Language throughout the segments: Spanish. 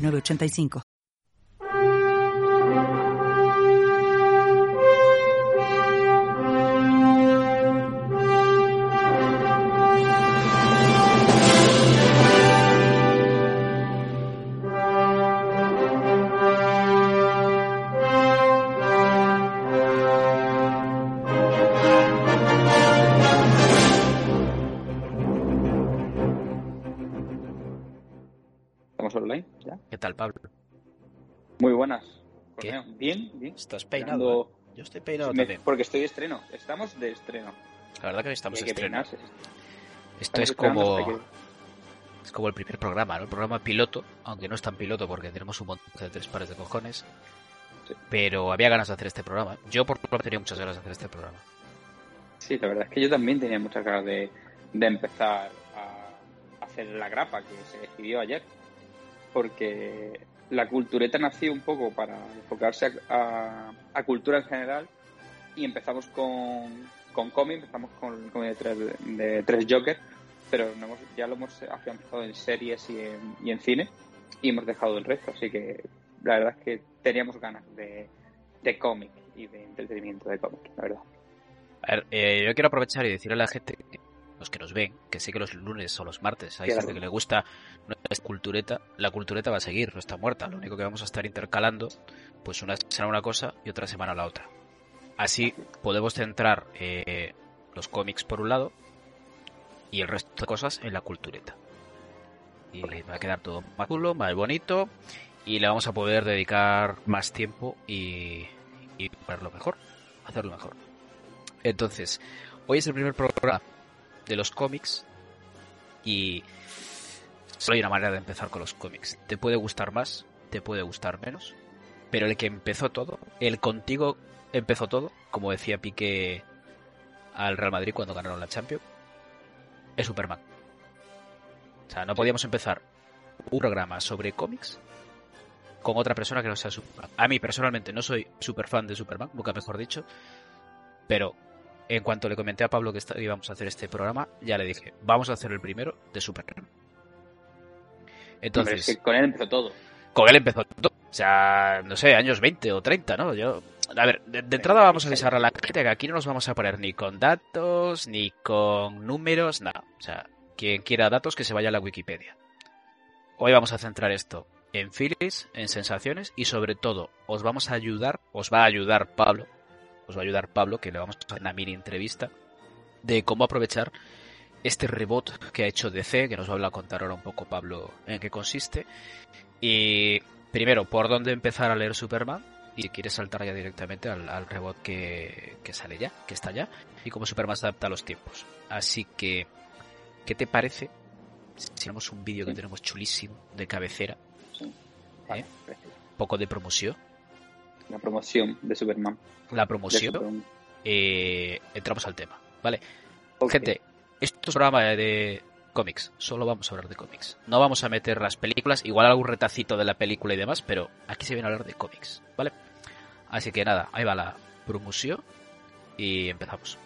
8985. Tal, Pablo? Muy buenas. Bien, bien. ¿Estás peinado? eh? Yo estoy peinado Me- también. porque estoy de estreno. Estamos de estreno. La verdad que estamos estrenando. peinarse. Esto Estamos es como, que- es como el primer programa, ¿no? El programa piloto, aunque no es tan piloto porque tenemos un montón de tres pares de cojones. Sí. Pero había ganas de hacer este programa. Yo por lo tenía muchas ganas de hacer este programa. Sí, la verdad es que yo también tenía muchas ganas de, de empezar a hacer la grapa que se decidió ayer. Porque la cultureta nació un poco para enfocarse a, a- cultura en general. Y empezamos con, con cómic, empezamos con cómic de tres, de tres Joker. Pero no hemos- ya lo hemos afianzado en series y en, y en cine. Y hemos dejado el resto. Así que la verdad es que teníamos ganas de, de cómic y de entretenimiento de cómic, la verdad. A ver, eh, yo quiero aprovechar y decirle a la gente, que- los que nos ven, que sé que los lunes o los martes hay Claro. gente que le gusta nuestra cultureta. La cultureta va a seguir, no está muerta. Lo único que vamos a estar intercalando, pues una semana una cosa y otra semana la otra. Así podemos centrar eh, los cómics por un lado y el resto de cosas en la cultureta. Y va a quedar todo más chulo, más bonito y le vamos a poder dedicar más tiempo y, y mejor. Hacerlo mejor. Entonces, hoy es el primer programa de los cómics y solo hay una manera de empezar con los cómics. Te puede gustar más, te puede gustar menos, pero el que empezó todo, el contigo empezó todo, como decía Piqué al Real Madrid cuando ganaron la Champions, es Superman. O sea, no podíamos empezar un programa sobre cómics con otra persona que no sea Superman. A mí personalmente no soy super fan de Superman, nunca mejor dicho, pero en cuanto le comenté a Pablo que íbamos a hacer este programa, ya le dije, vamos a hacer el primero de Superman. Entonces, es que con él empezó todo. con él empezó todo. O sea, no sé, años 20 o 30, ¿no? Yo, a ver, de, de entrada vamos a avisar a la gente que aquí no nos vamos a poner ni con datos, ni con números, nada. O sea, quien quiera datos que se vaya a la Wikipedia. Hoy vamos a centrar esto en feelings, en sensaciones y sobre todo os vamos a ayudar, os va a ayudar Pablo, os va a ayudar Pablo, que le vamos a hacer una mini entrevista de cómo aprovechar este rebot que ha hecho DC, que nos va a contar ahora un poco Pablo en qué consiste. Y primero, por dónde empezar a leer Superman. Y si quieres saltar ya directamente al, al rebot que, que sale ya, que está ya. Y cómo Superman se adapta a los tiempos. Así que, ¿qué te parece si tenemos un vídeo que tenemos chulísimo de cabecera? Vale, ¿Eh? Poco de promoción. La promoción de Superman. La promoción. Superman. eh, entramos al tema. ¿Vale? Ok. Gente, esto es un programa de cómics, solo vamos a hablar de cómics. No vamos a meter las películas, igual algún retacito de la película y demás, pero aquí se viene a hablar de cómics, ¿vale? Así que nada, ahí va la promoción y empezamos.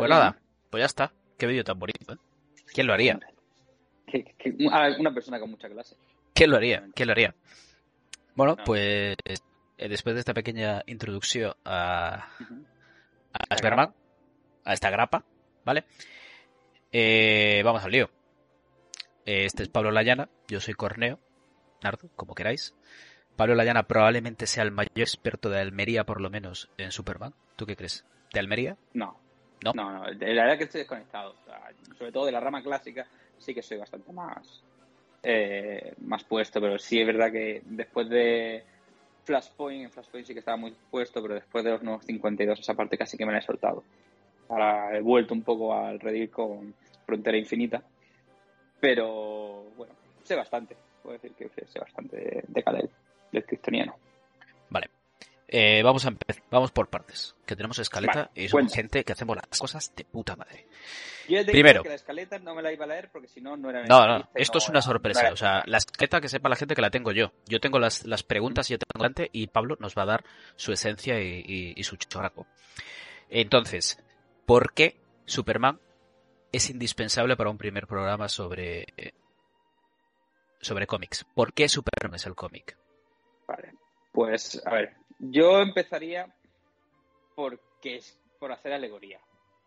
Pues bien, nada, pues ya está. Qué vídeo tan bonito, ¿eh? ¿Quién lo haría? Una una persona con mucha clase. ¿Quién lo haría? ¿Quién lo haría? Bueno, pues eh, después de esta pequeña introducción a, a Superman, a esta grapa, ¿vale? Eh, vamos al lío. Este es Pablo Layana, yo soy Corneo, Nardo, como queráis. Pablo Layana probablemente sea el mayor experto de Almería, por lo menos, en Superman. ¿Tú qué crees? ¿De Almería? No. No, no, no. la verdad que estoy desconectado. sobre todo de la rama clásica, sí que soy bastante más, eh, más puesto, pero sí es verdad que después de Flashpoint, en Flashpoint sí que estaba muy puesto, pero después de los nuevos 52 esa parte casi que me la he soltado. Ahora he vuelto un poco al redil con Frontera Infinita, pero bueno, sé bastante, puedo decir que sé bastante de, de del cristoniano. Eh, vamos a empezar, vamos por partes. Que tenemos escaleta y somos gente que hacemos las cosas de puta madre. Primero. Que la escaleta no me la iba a leer porque si no, no era. No, no, esto es una sorpresa. o sea, la escaleta que sepa la gente que la tengo yo. Yo tengo las, las preguntas y yo tengo delante y Pablo nos va a dar su esencia y, y, su choraco. Entonces, ¿por qué Superman es indispensable para un primer programa sobre sobre cómics? ¿Por qué Superman es el cómic? Vale. Pues, a ver, yo empezaría porque, por hacer alegoría.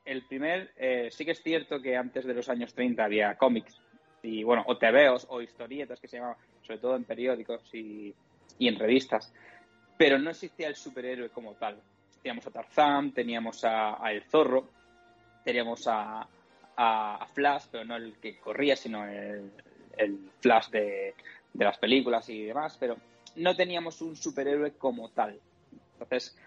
El primer, eh, sí que es cierto que antes de los años 30 había cómics y, bueno, o tebeos o historietas que se llamaban, sobre todo en periódicos y, en revistas, pero no existía el superhéroe como tal. Teníamos a Tarzán, teníamos a, El Zorro, teníamos a, a, Flash, pero no el que corría, sino el, Flash de, de las películas y demás, pero no teníamos un superhéroe como tal. Entonces,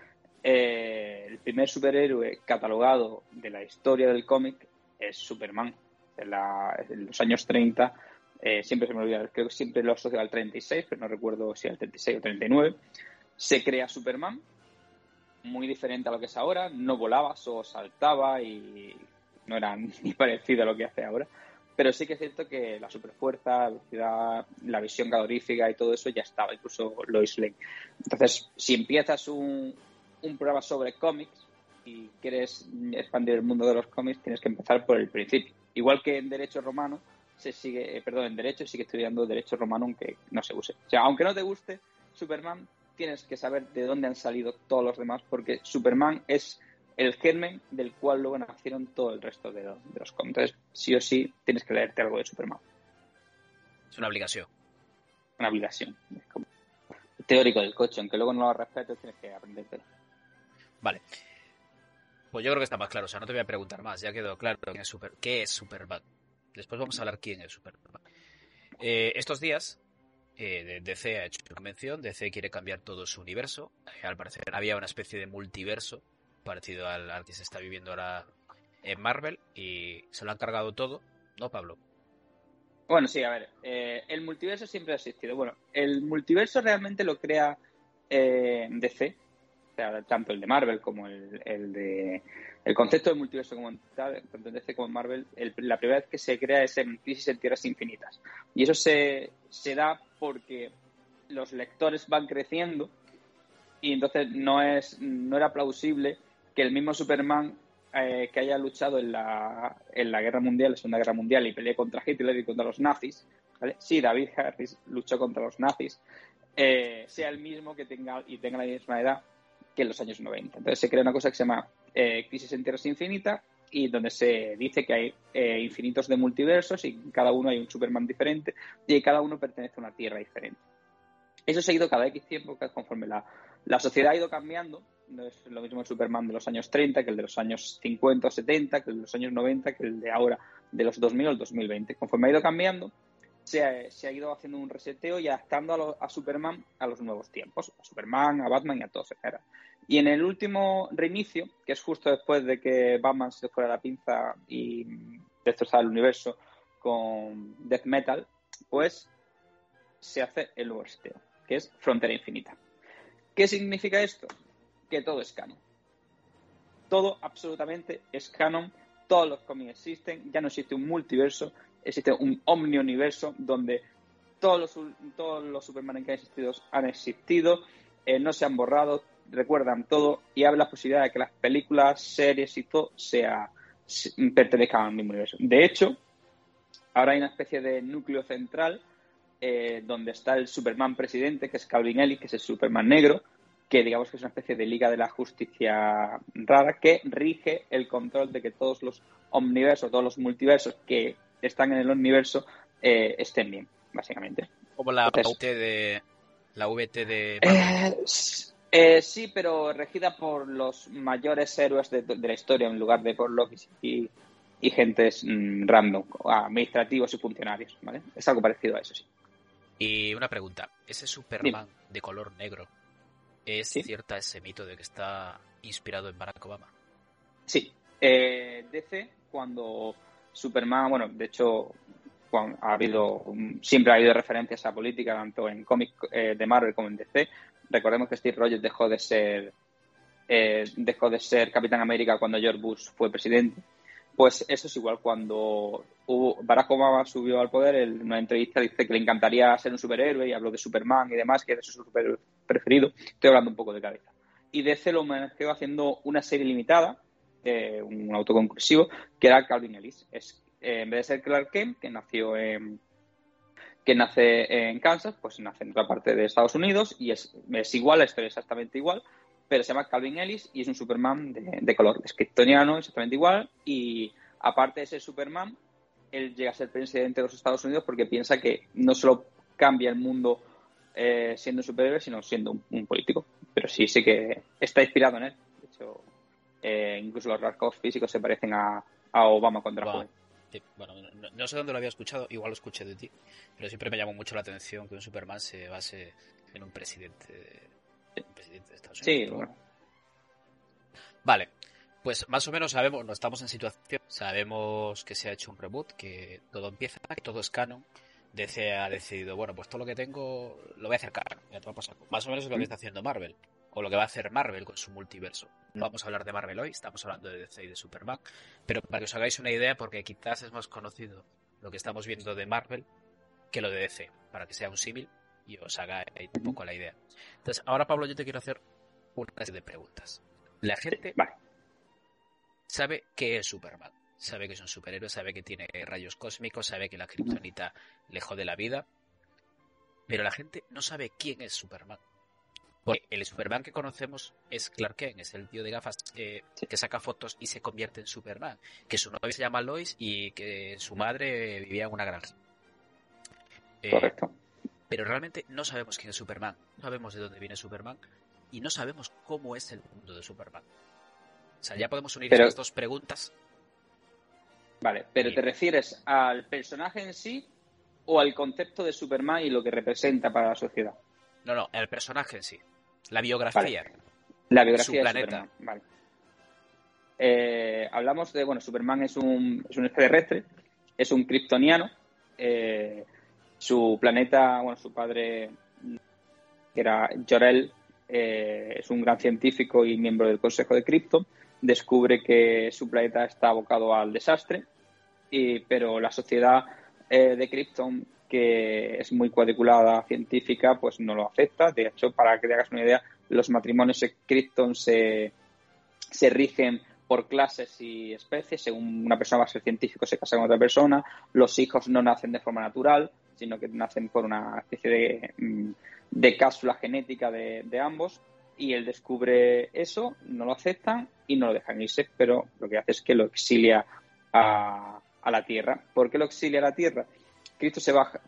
eh, el primer superhéroe catalogado de la historia del cómic es Superman. En, los años 30, eh, siempre se me olvida, creo que siempre lo asocio al 36, pero no recuerdo si al 36 o 39. Se crea Superman, muy diferente a lo que es ahora, no volaba, solo saltaba y no era ni parecido a lo que hace ahora. Pero sí que es cierto que la superfuerza, velocidad, la visión calorífica y todo eso ya estaba, incluso Lois Lane. Entonces, si empiezas un, un programa sobre cómics y quieres expandir el mundo de los cómics, tienes que empezar por el principio. Igual que en Derecho Romano, se sigue, eh, perdón, en Derecho sigue estudiando Derecho Romano aunque no se use. O sea, aunque no te guste Superman, tienes que saber de dónde han salido todos los demás, porque Superman es el germen del cual luego nacieron todo el resto de los, de cómics. Entonces, sí o sí, tienes que leerte algo de Superman. Es una obligación. Una obligación. Es como teórico del coche, aunque luego no lo respetes, tienes que aprendértelo. Vale. Pues yo creo que está más claro. O sea, no te voy a preguntar más. Ya quedó claro quién es, Super, qué es Superman. Después vamos a hablar quién es Superman. Eh, estos días, eh, DC ha hecho una convención. DC quiere cambiar todo su universo. Eh, al parecer había una especie de multiverso parecido al, que se está viviendo ahora en Marvel y se lo han cargado todo, ¿no, Pablo? Bueno, sí, a ver, eh, el multiverso siempre ha existido. Bueno, el multiverso realmente lo crea eh, DC, o sea, tanto el de Marvel como el, de... El concepto de multiverso como tanto en DC como en Marvel, la primera vez que se crea es en Crisis en Tierras Infinitas. Y eso se, se da porque los lectores van creciendo y entonces no, es, no era plausible que el mismo Superman eh, que haya luchado en la, en la Guerra Mundial, la Segunda Guerra Mundial, y peleó contra Hitler y contra los nazis, ¿vale? Sí, David Harris luchó contra los nazis, eh, sea el mismo que tenga y tenga la misma edad que en los años 90. Entonces se crea una cosa que se llama eh, Crisis en Tierras Infinita y donde se dice que hay infinitos de multiversos y cada uno hay un Superman diferente y cada uno pertenece a una Tierra diferente. Eso se ha ido cada X tiempo conforme la, la sociedad ha ido cambiando no es lo mismo el Superman de los años 30 que el de los años 50 o 70, que el de los años 90, que el de ahora, de los 2000 o el 2020. Conforme ha ido cambiando, se ha, ido haciendo un reseteo y adaptando a, Superman a los nuevos tiempos, a Superman, a Batman y a todos, etc. Y en el último reinicio, que es justo después de que Batman se fuera la pinza y destrozara el universo con Death Metal, pues se hace el nuevo reseteo, que es Frontera Infinita. ¿Qué significa esto? Que todo es canon. Todo absolutamente es canon, todos los cómics existen, ya no existe un multiverso, existe un omniuniverso donde todos los, todos los Superman que han existido han existido, eh, no se han borrado, recuerdan todo y abre la posibilidad de que las películas, series y todo sea, pertenezcan al mismo universo. De hecho, ahora hay una especie de núcleo central eh, donde está el Superman presidente, que es Calvin Ellis, que es el Superman negro, que digamos que es una especie de Liga de la Justicia rara, que rige el control de que todos los omniversos, todos los multiversos que están en el universo eh, estén bien, básicamente. Como la VT de la VT de eh, eh, sí, pero regida por los mayores héroes de, la historia en lugar de por Loki y, y gentes mm, random, administrativos y funcionarios, ¿vale? Es algo parecido a eso, sí. Y una pregunta, ese Superman de color negro, ¿es cierta ese mito de que está inspirado en Barack Obama? Sí, eh, DC cuando Superman, bueno, de hecho ha habido siempre ha habido referencias a política tanto en cómics eh, de Marvel como en DC. Recordemos que Steve Rogers dejó de ser eh, dejó de ser Capitán América cuando George Bush fue presidente. Pues eso es igual cuando Barack Obama subió al poder, en una entrevista dice que le encantaría ser un superhéroe y habló de Superman y demás, que es su superhéroe preferido. Estoy hablando un poco de cabeza. Y DC lo homenajeó haciendo una serie limitada, eh, un autoconclusivo, que era Calvin Ellis. Es eh, en vez de ser Clark Kent, que nació en, que nace en Kansas, pues nace en otra parte de Estados Unidos y es, es igual, la historia es exactamente igual, pero se llama Calvin Ellis y es un Superman de, color, kryptoniano, exactamente igual, y aparte de ser Superman, él llega a ser presidente de los Estados Unidos porque piensa que no solo cambia el mundo eh, siendo un superhéroe, sino siendo un, político. Pero sí, sí que está inspirado en él. De hecho, eh, incluso los rasgos físicos se parecen a, Obama era joven bueno, no, sé dónde lo había escuchado, igual lo escuché de ti, pero siempre me llamó mucho la atención que un Superman se base en un presidente de, Estados Unidos. Sí, bueno. Vale, pues más o menos sabemos, no estamos en situación, sabemos que se ha hecho un reboot, que todo empieza, que todo es canon. DC ha decidido, bueno, pues todo lo que tengo lo voy a hacer canon. Más o menos es lo que está haciendo Marvel o lo que va a hacer Marvel con su multiverso. No vamos a hablar de Marvel hoy, estamos hablando de DC y de Superman, pero para que os hagáis una idea, porque quizás es más conocido lo que estamos viendo de Marvel que lo de DC, para que sea un símil y os haga un poco la idea. Entonces, ahora Pablo, yo te quiero hacer una serie de preguntas. La gente sabe qué es Superman, sabe que es un superhéroe, sabe que tiene rayos cósmicos, sabe que la kriptonita le jode la vida, pero la gente no sabe quién es Superman. Porque el Superman que conocemos es Clark Kent, es el tío de gafas que saca fotos y se convierte en Superman. Que su novia se llama Lois y que su madre vivía en una granja. Eh, Correcto. Pero realmente no sabemos quién es Superman, no sabemos de dónde viene Superman y no sabemos cómo es el mundo de Superman. O sea, ya podemos unir estas dos preguntas. Vale, pero ¿te refieres al personaje en sí o al concepto de Superman y lo que representa para la sociedad? No, no, el personaje en sí. La biografía. La biografía de Superman. Vale. Eh, hablamos de, bueno, Superman es un, es un extraterrestre, es un kryptoniano. Eh, su planeta, bueno, su padre, que era Jorel, eh, es un gran científico y miembro del Consejo de Krypton. Descubre que su planeta está abocado al desastre, y, pero la sociedad de Krypton que es muy cuadriculada científica, pues no lo acepta. De hecho, para que te hagas una idea, los matrimonios en Krypton se, se rigen por clases y especies. Según una persona va a ser científico, se casa con otra persona. Los hijos no nacen de forma natural, sino que nacen por una especie de, mm, de cápsula genética de, de ambos. Y él descubre eso, no lo aceptan y no lo dejan irse, pero lo que hace es que lo exilia a, a la Tierra. ¿Por qué lo exilia a la Tierra? Cristo se baja,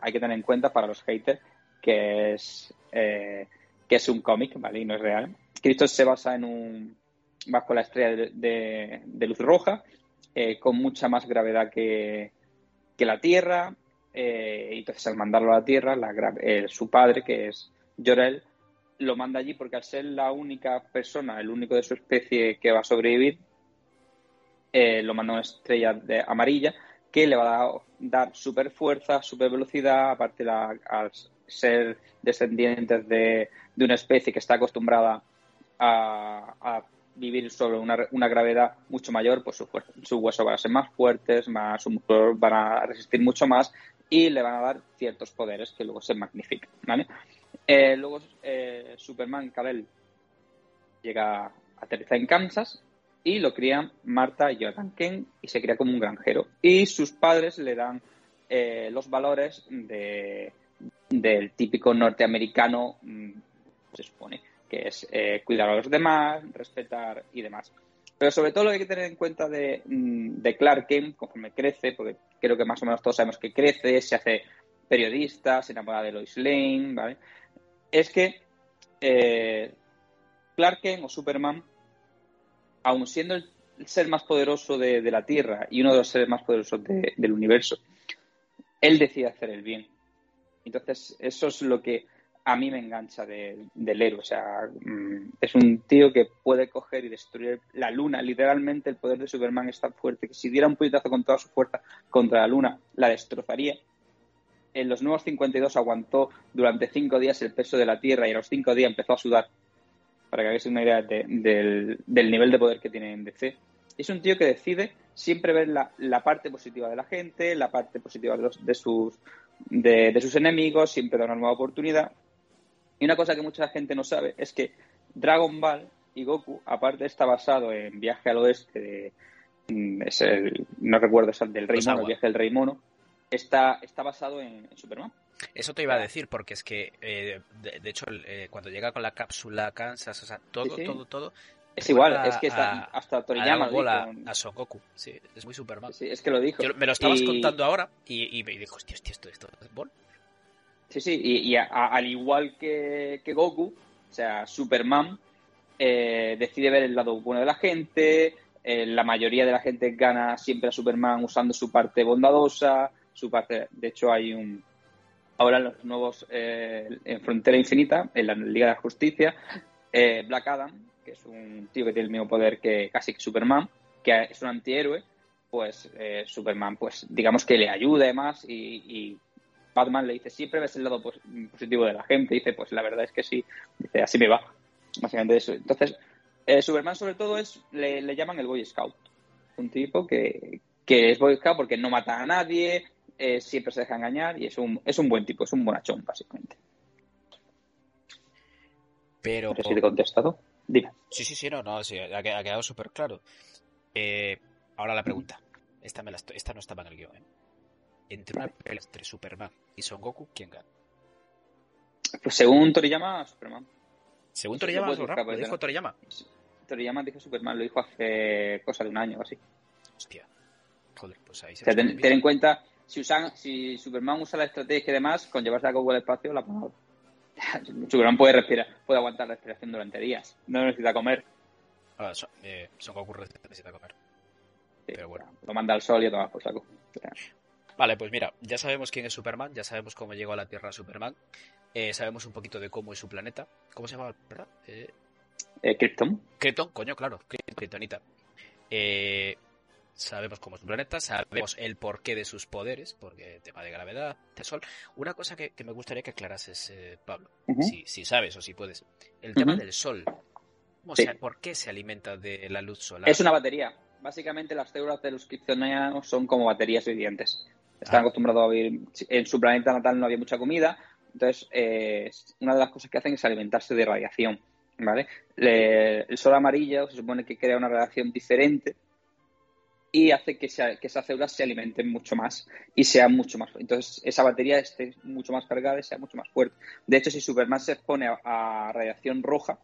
hay que tener en cuenta para los haters que es, eh, que es un cómic, ¿vale? Y no es real. Cristo se basa en un, bajo la estrella de, luz roja, eh, con mucha más gravedad que, la Tierra. Eh, entonces al mandarlo a la Tierra, su padre, que es Jorel, lo manda allí porque al ser la única persona, el único de su especie que va a sobrevivir, lo manda a una estrella de, amarilla que le va a dar super fuerza, super velocidad, aparte la, al ser descendientes de, una especie que está acostumbrada a, vivir sobre una, gravedad mucho mayor, pues sus su huesos van a ser más fuertes, más, sus músculos van a resistir mucho más y le van a dar ciertos poderes que luego se magnifican. Eh, luego eh, Superman Kal-El llega a aterrizar en Kansas y lo crían Marta y Jonathan Kent y se cría como un granjero. Y sus padres le dan eh, los valores de, del típico norteamericano, mm, se supone, que es cuidar a los demás, respetar y demás. Pero sobre todo lo que hay que tener en cuenta de, mm, de Clark Kent, conforme crece, porque creo que más o menos todos sabemos que crece, se hace periodista, se enamora de Lois Lane, ¿vale? Es que eh, Clark Kent o Superman, aun siendo el ser más poderoso de, la Tierra y uno de los seres más poderosos del universo, él decide hacer el bien. Entonces, eso es lo que a mí me engancha del héroe. O sea, mm, es un tío que puede coger y destruir la luna. Literalmente, el poder de Superman es tan fuerte que si diera un puñetazo con toda su fuerza contra la luna, la destrozaría. En los nuevos 52 aguantó durante cinco días el peso de la Tierra y a los cinco días empezó a sudar. Para que hagáis una idea del, nivel de poder que tiene en DC. Es un tío que decide siempre ver la, parte positiva de la gente, la parte positiva de, de sus, de, sus enemigos, siempre da una nueva oportunidad. Y una cosa que mucha gente no sabe es que Dragon Ball y Goku, aparte está basado en Viaje al Oeste de, mm, es el, no recuerdo, es el del Rey Mono, el Viaje del Rey Mono, está, está basado en, Superman. Eso te iba a decir, porque es que, eh, de, hecho, eh, cuando llega con la cápsula Kansas, o sea, todo, todo, todo, es igual, es que está, hasta Toriyama. A, a, Son Goku, sí, es muy Superman. Sí, es que lo dijo. me lo estabas contando ahora y, me dijo, hostia, hostia, esto, esto es Ball. Sí, sí, y, al igual que, Goku, o sea, Superman eh, decide ver el lado bueno de la gente, eh, la mayoría de la gente gana siempre a Superman usando su parte bondadosa, su parte, de hecho hay un, ahora en los nuevos, eh, en Frontera Infinita, en la Liga de la Justicia, Black Adam, que es un tío que tiene el mismo poder que casi que Superman, que es un antihéroe, pues Superman, pues digamos que le ayuda más y, y, Batman le dice, siempre ves el lado positivo de la gente, dice, pues la verdad es que sí, dice, así me va, básicamente eso. Entonces, eh, Superman sobre todo es, le, llaman el Boy Scout, un tipo que, que es Boy Scout porque no mata a nadie, eh, siempre se deja engañar y es un, es un buen tipo, es un bonachón, básicamente. Pero... si te he contestado. Sí, sí, sí, no, no, sí, ha, quedado súper claro. Eh, ahora la pregunta. Esta, me la esta no estaba en el guion. ¿eh? Entre una pelea entre Superman y Son Goku, ¿quién gana? Pues según Toriyama, Superman. Según Toriyama, ¿lo dijo Toriyama? Toriyama dijo Superman, lo dijo hace cosa de un año o así. Hostia. Joder, pues ahí se ten, ten, en cuenta, si, usan, si Superman usa la estrategia y demás, con llevarse a Goku al espacio, la ha Superman puede respirar, puede aguantar la respiración durante días. No necesita comer. Ah, son, eh, son Goku necesita comer. Pero bueno. Lo manda al sol y toma por saco. Vale, pues mira, ya sabemos quién es Superman, ya sabemos cómo llegó a la Tierra Superman, eh, sabemos un poquito de cómo es su planeta. ¿Cómo se llama, verdad? Eh, eh Krypton. Krypton, coño, claro, Kryptonita. Eh, sabemos cómo es un planeta, sabemos el porqué de sus poderes, porque tema de gravedad, de sol. Una cosa que, me gustaría que aclarases, eh, Pablo, si, sabes o si puedes, el tema del sol. ¿Por qué se alimenta de la luz solar? Es una batería. Básicamente las células de los kryptonianos son como baterías vivientes. Están ah. acostumbrados a vivir. En su planeta natal no había mucha comida, entonces eh, una de las cosas que hacen es alimentarse de radiación. ¿vale? el sol amarillo se supone que crea una radiación diferente y hace que, que esas células se alimenten mucho más y sean mucho más entonces esa batería esté mucho más cargada y sea mucho más fuerte de hecho si Superman se expone a, radiación roja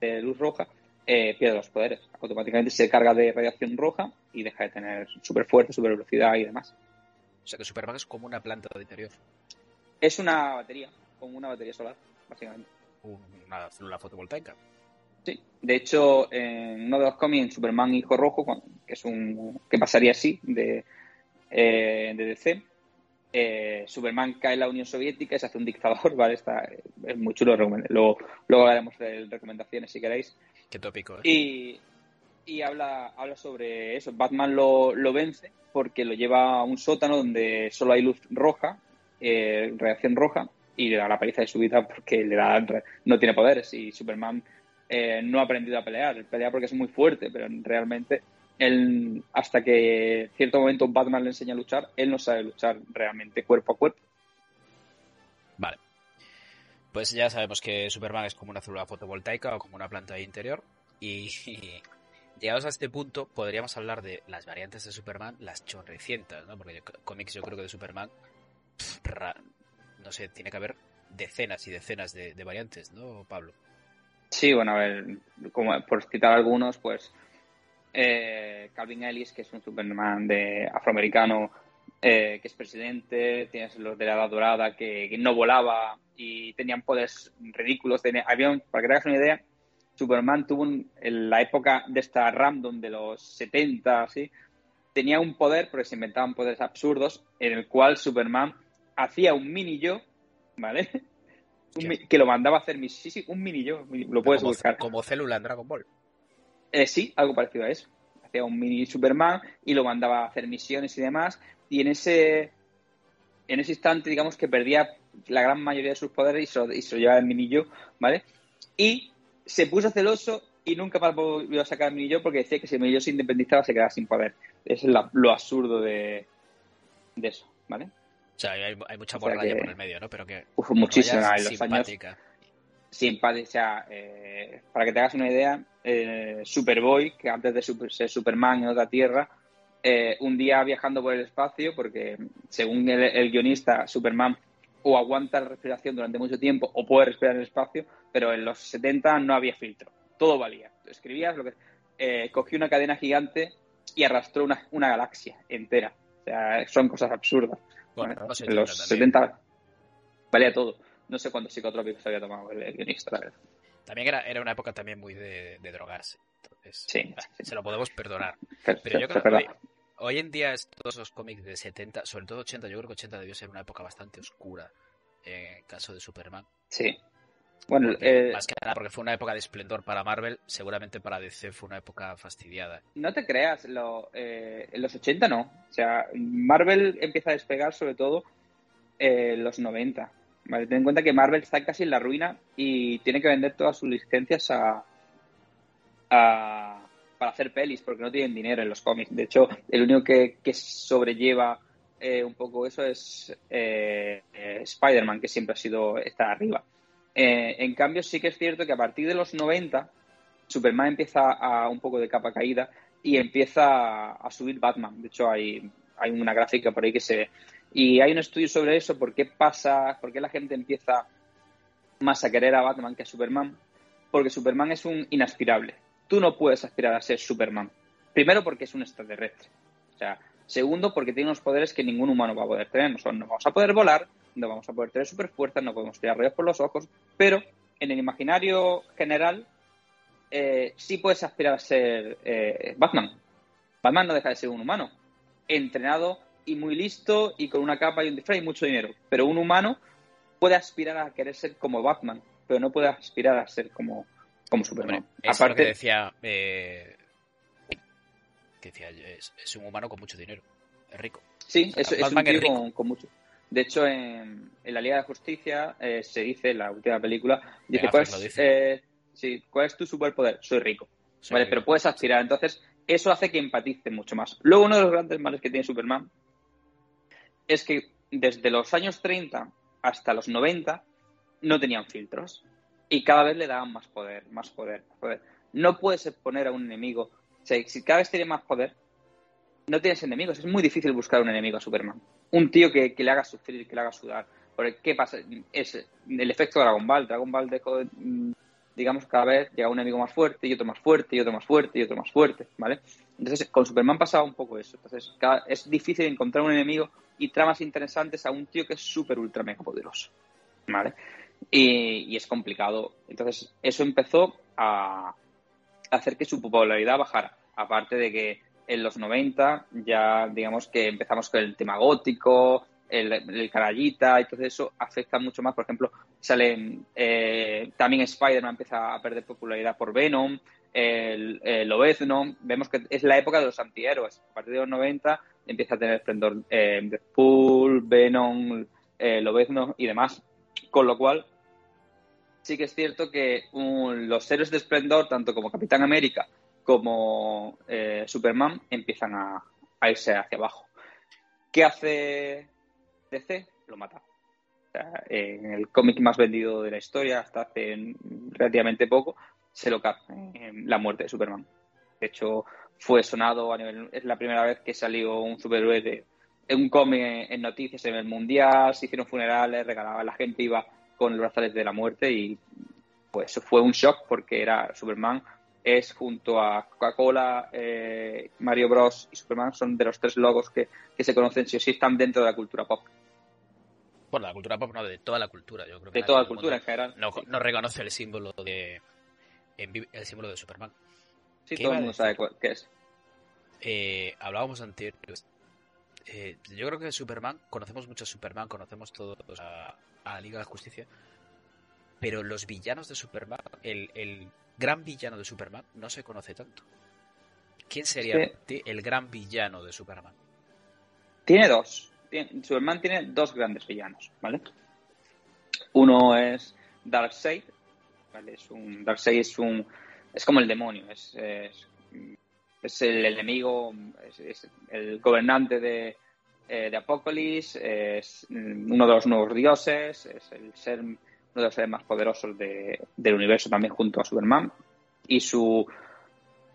de luz roja eh, pierde los poderes automáticamente se carga de radiación roja y deja de tener super fuerza super velocidad y demás o sea que Superman es como una planta de interior es una batería como una batería solar básicamente una célula fotovoltaica Sí, de hecho, en uno de los cómics, Superman Hijo Rojo, que es un que pasaría así de, eh, de DC, eh, Superman cae en la Unión Soviética y se hace un dictador, ¿vale? Está, es muy chulo, luego, luego hablaremos de recomendaciones si queréis. Qué tópico. ¿eh? Y, habla, habla sobre eso. Batman lo, lo, vence porque lo lleva a un sótano donde solo hay luz roja, eh, reacción roja, y le da la paliza de su vida porque le da, no tiene poderes. Y Superman eh, no ha aprendido a pelear. Pelea porque es muy fuerte, pero realmente él, hasta que cierto momento Batman le enseña a luchar, él no sabe luchar realmente cuerpo a cuerpo. Vale. Pues ya sabemos que Superman es como una célula fotovoltaica o como una planta de interior. Y, llegados a este punto, podríamos hablar de las variantes de Superman, las chorrecientas, ¿no? Porque cómics yo creo que de Superman, no sé, tiene que haber decenas y decenas de, variantes, ¿no, Pablo? Sí, bueno, a ver, como por citar algunos, pues eh, Calvin Ellis, que es un Superman de afroamericano, eh, que es presidente, tienes los de la Edad Dorada que, no volaba y tenían poderes ridículos. había, para que te hagas una idea, Superman tuvo en la época de esta random de los 70, ¿sí? tenía un poder, porque se inventaban poderes absurdos, en el cual Superman hacía un mini yo, ¿vale? que lo mandaba a hacer mis... Sí, sí, un mini yo, lo puedes buscar. Como célula en Dragon Ball. Eh, sí, algo parecido a eso. Hacía un mini Superman y lo mandaba a hacer misiones y demás. Y en ese, en ese instante, digamos que perdía la gran mayoría de sus poderes y se lo, y se lo llevaba el mini yo, ¿vale? Y se puso celoso y nunca más volvió a sacar a yo porque decía que si yo se independizaba se quedaba sin poder. Eso es lo absurdo de, de, eso, ¿vale? O sea, hay, hay mucha morralla por el medio, ¿no? Pero que. Uf, muchísima. En los simpática. años. Simpática. O sea, eh, para que te hagas una idea, eh, Superboy, que antes de ser Superman en otra tierra, eh, un día viajando por el espacio, porque según el, el guionista, Superman o aguanta la respiración durante mucho tiempo o puede respirar en el espacio, pero en los 70 no había filtro, todo valía. Escribías lo que... Eh, cogió una cadena gigante y arrastró una, una galaxia entera. O sea, son cosas absurdas. Bueno, en los 70 valía todo. No sé cuántos psicotrópicos había tomado el, guionista, la verdad. También era, era una época también muy de, drogarse. Entonces, sí, se lo podemos perdonar. Pero, yo creo que hoy, en día todos los cómics de 70, sobre todo 80, yo creo que 80 debió ser una época bastante oscura en el caso de Superman. Sí, bueno, eh, más que nada porque fue una época de esplendor para Marvel, seguramente para DC fue una época fastidiada. No te creas, eh, en los 80 no. O sea, Marvel empieza a despegar sobre todo en los 90. Ten en cuenta que Marvel está casi en la ruina y tiene que vender todas sus licencias a, para hacer pelis porque no tienen dinero en los cómics. De hecho, el único que, sobrelleva eh, un poco eso es Spider-Man, que siempre ha sido está arriba. Eh, en cambio, sí que es cierto que a partir de los 90, Superman empieza a un poco de capa caída y empieza a subir Batman. De hecho, hay, hay una gráfica por ahí que se ve. Y hay un estudio sobre eso, por qué pasa, por qué la gente empieza más a querer a Batman que a Superman. Porque Superman es un inaspirable. Tú no puedes aspirar a ser Superman. Primero porque es un extraterrestre. O sea, segundo porque tiene unos poderes que ningún humano va a poder tener. No, no vamos a poder volar, no vamos a poder tener super fuerza, no podemos tirar rayos por los ojos, pero en el imaginario general eh, sí puedes aspirar a ser eh, Batman. Batman no deja de ser un humano, entrenado y muy listo y con una capa y un disfraz y mucho dinero, pero un humano puede aspirar a querer ser como Batman, pero no puede aspirar a ser como, como Superman. Aparte, que decía, eh, que decía es, un humano con mucho dinero, es rico. Sí, es, un tío con mucho. De hecho, en, la Liga de Justicia eh, se dice, en la última película, dice, ¿cuál, es, eh, ¿cuál es tu superpoder? Soy rico. vale, pero puedes aspirar. Entonces, eso hace que empatice mucho más. Luego, uno de los grandes males que tiene Superman es que desde los años 30 hasta los 90 no tenían filtros. Y cada vez le daban más poder, más poder, más poder. No puedes exponer a un enemigo. Si cada vez tiene más poder, no tienes enemigos. Es muy difícil buscar un enemigo a Superman un tío que, le haga sufrir, que le haga sudar. Porque, ¿qué pasa? Es el efecto Dragon Ball. Dragon Ball dejó, digamos, cada vez llega un enemigo más fuerte y otro más fuerte y otro más fuerte y otro más fuerte, ¿vale? Entonces, con Superman pasaba un poco eso. Entonces, es difícil encontrar un enemigo y tramas interesantes a un tío que es súper, ultra, mega poderoso, ¿vale? Y, es complicado. Entonces, eso empezó a hacer que su popularidad bajara. Aparte de que en los 90 ya digamos que empezamos con el tema gótico, el, el y todo eso afecta mucho más. Por ejemplo, sale eh, también Spider-Man empieza a perder popularidad por Venom, el, el. Vemos que es la época de los antihéroes. A partir de los 90 empieza a tener esplendor eh, Deadpool, Venom, Lobezno y demás. Con lo cual, sí que es cierto que los héroes de esplendor, tanto como Capitán América como eh, Superman empiezan a, irse hacia abajo. ¿Qué hace DC? Lo mata. en el cómic más vendido de la historia, hasta hace relativamente poco, se lo cae en la muerte de Superman. De hecho, fue sonado a nivel. Es la primera vez que salió un superhéroe de un cómic en noticias en el mundial. Se hicieron funerales, regalaban, la gente iba con los brazales de la muerte y pues fue un shock porque era Superman es junto a Coca-Cola, eh, Mario Bros y Superman son de los tres logos que, se conocen si o sí están dentro de la cultura pop. Bueno, la cultura pop no, de toda la cultura, yo creo De toda la cultura en general. No, no, reconoce el símbolo de el símbolo de Superman. Sí, todo el mundo sabe qué es. Eh, hablábamos antes. Eh, yo creo que Superman, conocemos mucho a Superman, conocemos todos a, a la Liga de Justicia, pero los villanos de Superman, el, el gran villano de Superman no se conoce tanto. ¿Quién sería el gran villano de Superman? Tiene dos. Superman tiene dos grandes villanos, ¿vale? Uno es Darkseid, ¿vale? Es un, Darkseid es un... es como el demonio, es, es, el enemigo, es, el gobernante de, eh, de Apocalipsis, es uno de los nuevos dioses, es el ser uno de los seres más poderosos del universo también junto a Superman. Y su,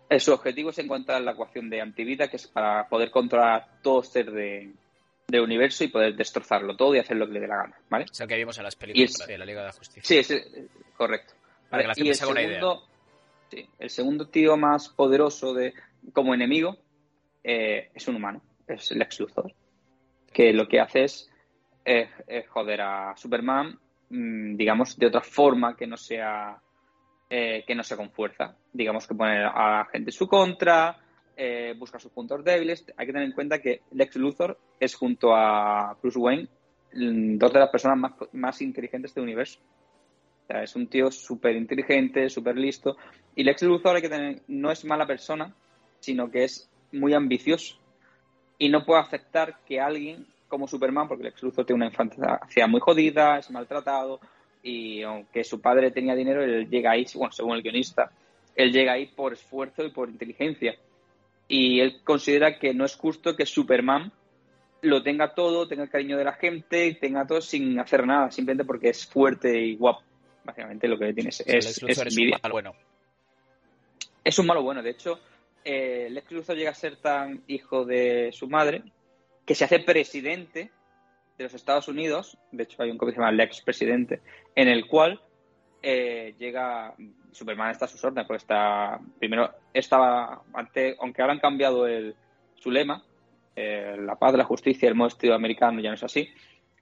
eh, su objetivo es encontrar la ecuación de antivida, que es para poder controlar todo ser de, del universo y poder destrozarlo todo y hacer lo que le dé la gana, ¿vale? Es el que vimos en las películas de la Liga de la Justicia. Sí, es, correcto. y el segundo, sí, el segundo tío más poderoso de como enemigo eh, es un humano, es el ex Luthor, que lo que hace es joder a Superman Mm, digamos, de otra forma que no sea eh, que no sea con fuerza. Digamos que poner a la gente en su contra, eh, buscar sus puntos débiles. Hay que tener en cuenta que Lex Luthor es junto a Bruce Wayne mm, dos de las personas más, más inteligentes del universo. Es un tío súper inteligente, súper listo. Y Lex Luthor hay que tener, no es mala persona, sino que es muy ambicioso. Y no puede aceptar que alguien como Superman, porque Lex Luthor tiene una infancia muy jodida, es maltratado, y aunque su padre tenía dinero, él llega ahí, bueno, según el guionista, él llega ahí por esfuerzo y por inteligencia. Y él considera que no es justo que Superman lo tenga todo, tenga el cariño de la gente, tenga todo sin hacer nada, simplemente porque es fuerte y guapo. Básicamente lo que tiene es, es, un malo bueno. Es un malo bueno. De hecho, eh, Lex Luthor llega a ser tan hijo de su madre que se hace presidente de los Estados Unidos, de hecho hay un cómic que se llama El Presidente, en el cual eh, llega, Superman está a sus órdenes, porque está, primero estaba, ante, aunque ahora han cambiado el, su lema, eh, la paz, la justicia, el modo americano, ya no es así,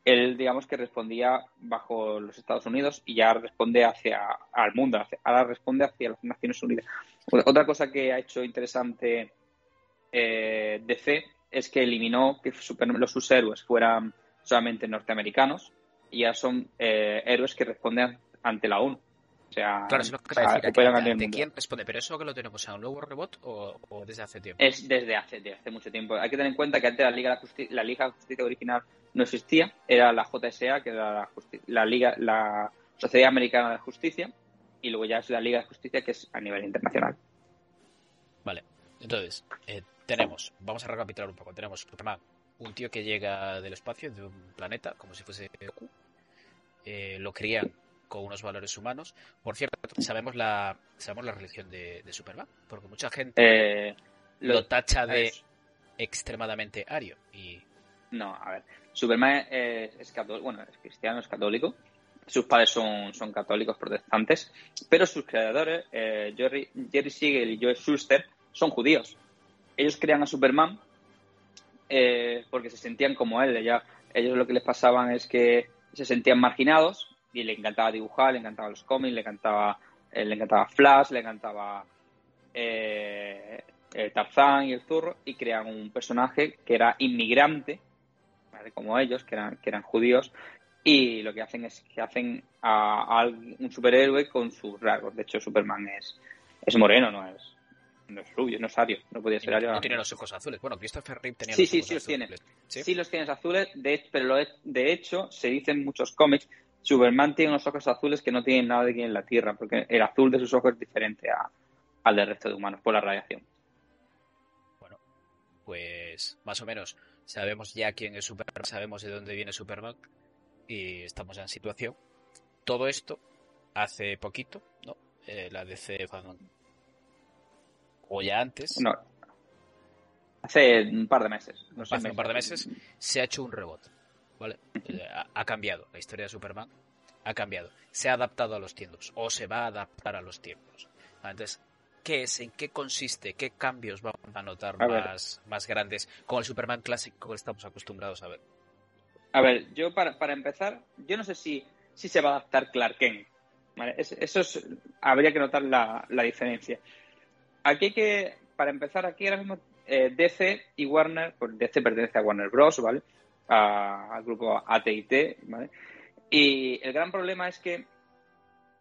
él digamos que respondía bajo los Estados Unidos y ya responde hacia al mundo, ahora responde hacia las Naciones Unidas. Otra cosa que ha hecho interesante eh, DC es que eliminó que los sus héroes fueran solamente norteamericanos y ya son eh, héroes que responden ante la ONU. O sea, claro, es lo que ¿De quién responde? ¿Pero eso que lo tenemos a un nuevo robot o, desde hace tiempo? Es desde hace, hace mucho tiempo. Hay que tener en cuenta que antes la Liga, la Liga de Justicia original no existía, era la JSA, que era la, Liga, la Sociedad Americana de Justicia, y luego ya es la Liga de Justicia, que es a nivel internacional. Vale, entonces, eh, tenemos, vamos a recapitular un poco, tenemos un tío que llega del espacio, de un planeta, como si fuese Goku, eh, lo crían con unos valores humanos. Por cierto, sabemos la, sabemos la religión de, Superman, porque mucha gente eh, lo, tacha de extremadamente ario. Y... No, a ver, Superman es, católico, bueno, es cristiano, es católico. Sus padres son, son católicos protestantes, pero sus creadores, eh, Jerry, Jerry Siegel y Joe Schuster, son judíos ellos crean a Superman eh, porque se sentían como él. ellos lo que les pasaban es que se sentían marginados y le encantaba dibujar, le encantaba los cómics, le encantaba, eh, le encantaba Flash, le encantaba eh, Tarzán y el Zurro y crean un personaje que era inmigrante, como ellos, que eran, que eran judíos, y lo que hacen es que hacen a, un superhéroe con sus rasgos. De hecho, Superman es, es moreno, no es, no es rubio, no es ario, no podía ser ario. No tiene los ojos azules. Bueno, Christopher Reeve tenía sí, los sí, ojos sí, azules. Los tiene. ¿Sí? sí, los tienes azules, de, pero de hecho se dice en muchos cómics, Superman tiene unos ojos azules que no tienen nada de aquí en la Tierra, porque el azul de sus ojos es diferente a, al del resto de humanos por la radiación. Bueno, pues más o menos sabemos ya quién es Superman, sabemos de dónde viene Superman y estamos en situación. Todo esto hace poquito, ¿no? Eh, la DC o ya antes. No. Hace un par de meses. No sé, hace un par de meses se ha hecho un rebote. ¿Vale? Eh, ha, ha cambiado la historia de Superman. Ha cambiado. Se ha adaptado a los tiempos. O se va a adaptar a los tiempos. Entonces, ¿qué es? ¿En qué consiste? ¿Qué cambios vamos a notar A más, más grandes con el Superman clásico que estamos acostumbrados a ver? A ver, yo para, para empezar, yo no sé si, si se va a adaptar Clark Kent. ¿vale? Es- eso es, habría que notar la, la diferencia. Aquí hay que, para empezar, aquí ahora mismo eh, DC y Warner, pues DC pertenece a Warner Bros., ¿vale? A- al grupo AT&T, ¿vale? Y el gran problema es que,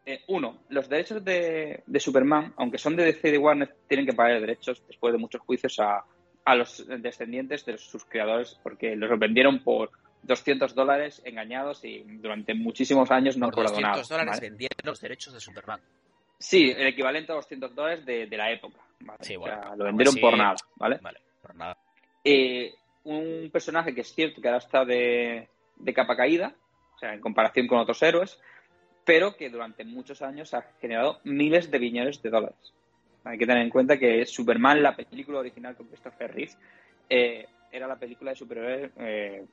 eh, uno, los derechos de, de Superman, aunque son de DC y de Warner, tienen que pagar derechos después de muchos juicios a, a los descendientes de sus creadores, porque los vendieron por 200 dólares engañados y durante muchísimos años no han cobrado 200 nada. dólares ¿vale? vendieron los derechos de Superman. Sí, el equivalente a 200 dólares de, de la época. ¿vale? Sí, O bueno, sea, aún lo vendieron así- por nada, ¿vale? Vale, por nada. Eh, un personaje que es cierto que ahora está de, de capa caída, o sea, en comparación con otros héroes, pero que durante muchos años ha generado miles de billones de dólares. Hay que tener en cuenta que Superman, la película original con Christopher Reeve, eh, era la película de superhéroes, eh,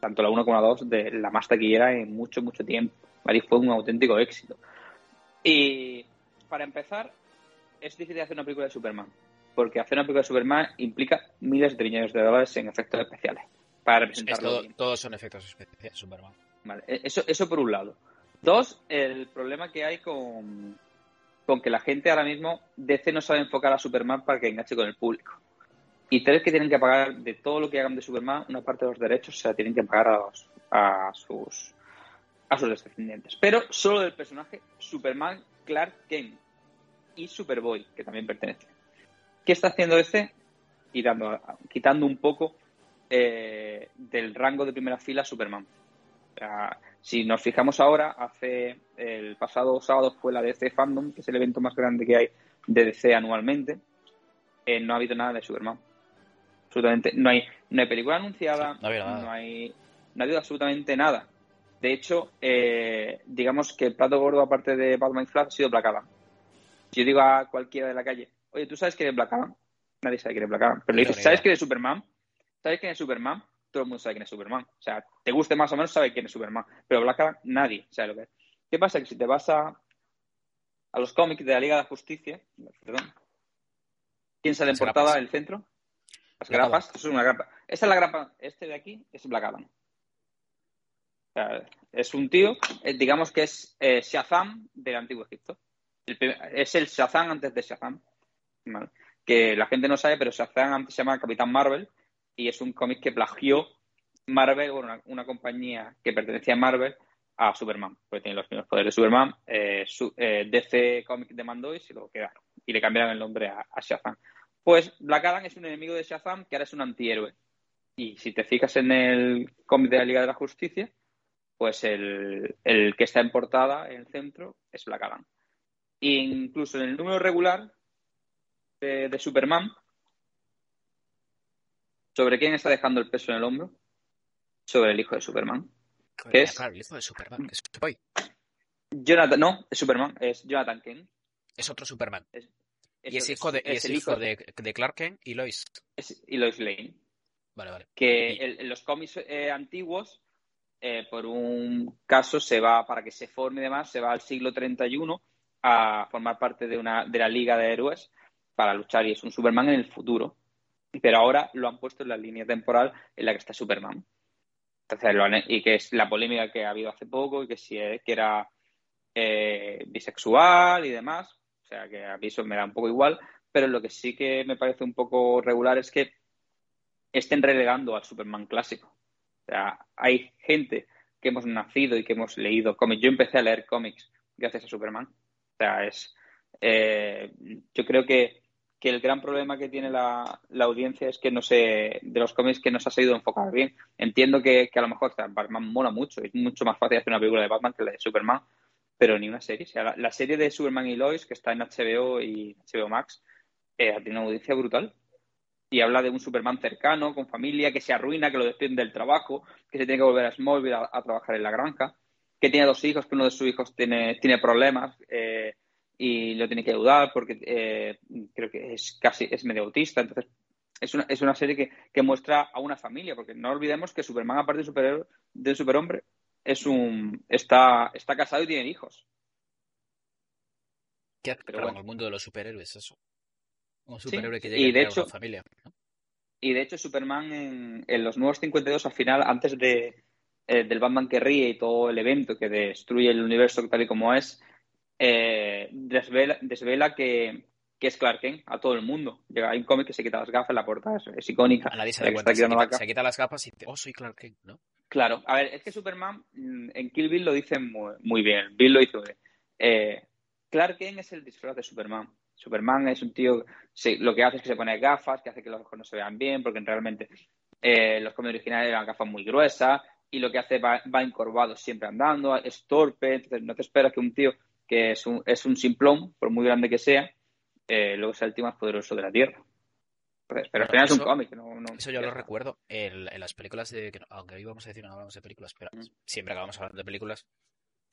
tanto la 1 como la 2, de la más taquillera en mucho, mucho tiempo. ¿vale? Y fue un auténtico éxito. Y para empezar, es difícil hacer una película de Superman, porque hacer una película de Superman implica miles de millones de dólares en efectos especiales para Es representarlo todo- bien. todos son efectos especiales Superman. Vale, e- Eso, eso por un lado. Dos, el problema que hay con, con que la gente ahora mismo DC no sabe enfocar a Superman para que enganche con el público. Y tres, que tienen que pagar de todo lo que hagan de Superman, una parte de los derechos se la tienen que pagar a, los- a sus a sus descendientes. Pero solo del personaje Superman, Clark Kent y Superboy, que también pertenece. ¿Qué está haciendo DC? Quitando, quitando un poco eh, del rango de primera fila Superman. O sea, si nos fijamos ahora, hace el pasado sábado fue la DC Fandom, que es el evento más grande que hay de DC anualmente. Eh, no ha habido nada de Superman. Absolutamente. No hay, no hay película anunciada, no nada. hay, no ha habido absolutamente nada. De hecho, eh, digamos que el plato gordo, aparte de Batman y Flash, ha sido Black Adam. Si yo digo a cualquiera de la calle, oye, ¿tú sabes quién es Black Adam? Nadie sabe quién es Black Adam. Pero le dices, ¿sabes quién es Superman? ¿Sabes quién es Superman? Todo el mundo sabe quién es Superman. O sea, te guste más o menos, sabe quién es Superman. Pero Black Adam, nadie sabe lo que es. ¿Qué pasa? Que si te vas a, a los cómics de la Liga de la Justicia, perdón, ¿quién sale en portada grapas. del centro? Las Black grapas, es una grapa. Esta es la grapa, este de aquí es Black Adam. O sea, es un tío, eh, digamos que es eh, Shazam del antiguo Egipto. El primer- es el Shazam antes de Shazam. Que la gente no sabe, pero Shazam se llama Capitán Marvel y es un cómic que plagió Marvel, una, una compañía que pertenecía a Marvel, a Superman, porque tiene los mismos poderes de Superman. eh, su- eh, DC Comics demandó y se lo quedaron. Y le cambiaron el nombre a, a Shazam. Pues Black Adam es un enemigo de Shazam que ahora es un antihéroe. Y si te fijas en el cómic de la Liga de la Justicia, pues el, el que está en portada, en el centro, es Black Adam. E incluso en el número regular de, de Superman, ¿sobre quién está dejando el peso en el hombro? Sobre el hijo de Superman. ¿Qué es? Claro, el hijo de Superman, que Superboy. Jonathan, no, es Superman, es Jonathan Kent. Es otro Superman. Es, y es hijo de, es el hijo de, de Clark Kent y Lois. y Lois Lane. Vale, vale. que Y- el- en los cómics eh, antiguos, eh, por un caso, se va, para que se forme y demás, se va al siglo 31 a formar parte de, una, de la Liga de Héroes para luchar y es un Superman en el futuro. Pero ahora lo han puesto en la línea temporal en la que está Superman. Y que es la polémica que ha habido hace poco y que si eh, que era eh, bisexual y demás. O sea, que a mí eso me da un poco igual. Pero lo que sí que me parece un poco regular es que estén relegando al Superman clásico. O sea, hay gente que hemos nacido y que hemos leído cómics. Yo empecé a leer cómics gracias a Superman. O sea, es. eh, yo creo que, que el gran problema que tiene la, la audiencia es que no se. de los cómics que no se ha sabido enfocar bien. Entiendo que, que a lo mejor Batman mola mucho. Es mucho más fácil hacer una película de Batman que la de Superman. Pero ni una serie. O sea, la, la serie de Superman y Lois, que está en HBO y HBO Max, eh, tiene una audiencia brutal y habla de un Superman cercano, con familia, que se arruina, que lo despiden del trabajo, que se tiene que volver a Smallville a, a trabajar en la granja, que tiene dos hijos, que uno de sus hijos tiene, tiene problemas, eh, y lo tiene que ayudar porque eh, creo que es casi es medio autista. Entonces, es una, es una serie que, que, muestra a una familia, porque no olvidemos que Superman, aparte de, superhéroe, de superhombre, es un está, está casado y tiene hijos. ¿Qué Pero bueno. el mundo de los superhéroes eso? Un superhéroe que llega y de hecho, a una familia. ¿no? Y de hecho, Superman en, en, los nuevos 52, al final, antes de, eh, del Batman que ríe y todo el evento que destruye el universo tal y como es, eh, desvela, desvela que, que, es Clark Kent a todo el mundo. Llega, hay un cómic que se quita las gafas, la portada es, es icónica. A nadie se, cuenta, se, quita, se, quita, las gafas y dice, oh, soy Clark Kent, ¿no? Claro, a ver, es que Superman mm, en Kill Bill lo dice muy, muy bien. Bill lo hizo bien. Eh, Clark Kent es el disfraz de Superman. Superman es un tío, lo que hace es que se pone gafas, que hace que los ojos no se vean bien, porque realmente eh, los cómics originales eran gafas muy gruesas y lo que hace va, va, encorvado siempre andando, es torpe, entonces no te esperas que un tío que es un, es un simplón, por muy grande que sea, eh, luego sea el tío más poderoso de la Tierra. Entonces, pero al final eso, es un cómic. No, no, eso yo lo recuerdo en, en, las películas de. Aunque hoy vamos a decir no hablamos de películas, pero mm. siempre acabamos hablando de películas.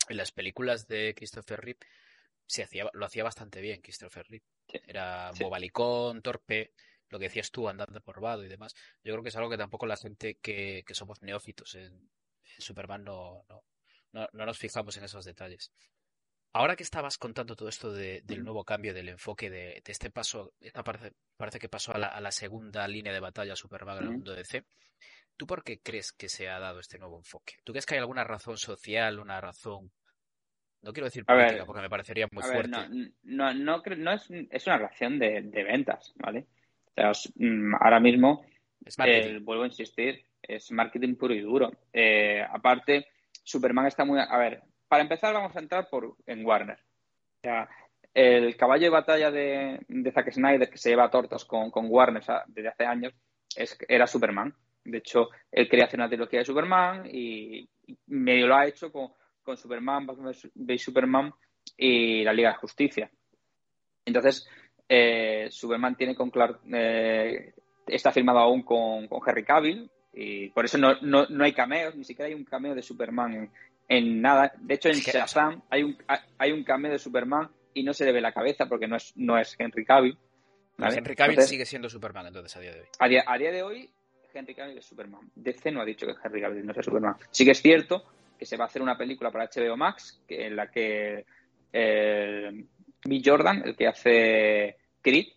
En las películas de Christopher Reeve se hacía, lo hacía bastante bien Christopher Reeve. Sí. Era sí. bobalicón, torpe, lo que decías tú, andando por vado y demás. Yo creo que es algo que tampoco la gente que, que somos neófitos en, en Superman no, no, no, no, nos fijamos en esos detalles. Ahora que estabas contando todo esto de, del nuevo cambio del enfoque de, de este paso, esta parece, parece que pasó a la, a la, segunda línea de batalla Superman en el mundo DC, ¿tú por qué crees que se ha dado este nuevo enfoque? ¿Tú crees que hay alguna razón social, una razón no quiero decir política ver, porque me parecería muy fuerte. Ver, no, no, no, no, es, es una relación de, de ventas, ¿vale? O sea, mm, ahora mismo, eh, vuelvo a insistir, es marketing puro y duro. Eh, aparte, Superman está muy... A ver, para empezar vamos a entrar por en Warner. O sea, el caballo de batalla de, Zack Snyder que se lleva tortas con, con Warner desde hace años es, era Superman. De hecho, él quería hacer una trilogía de Superman y medio lo ha hecho con con Superman, Batman v Superman y la Liga de Justicia. Entonces, eh, Superman tiene con Clark, eh, está firmado aún con, con, Henry Cavill y por eso no, no, no, hay cameos, ni siquiera hay un cameo de Superman en, en nada. De hecho, en Shazam hay un, hay un cameo de Superman y no se le ve la cabeza porque no es, no es Henry Cavill. ¿vale? Henry Cavill entonces, sigue siendo Superman entonces a día de hoy. A día, a día de hoy, Henry Cavill es Superman. DC no ha dicho que Henry Cavill no sea Superman. Sí que es cierto que se va a hacer una película para HBO Max, que, en la que eh, Bill Jordan, el que hace Creed,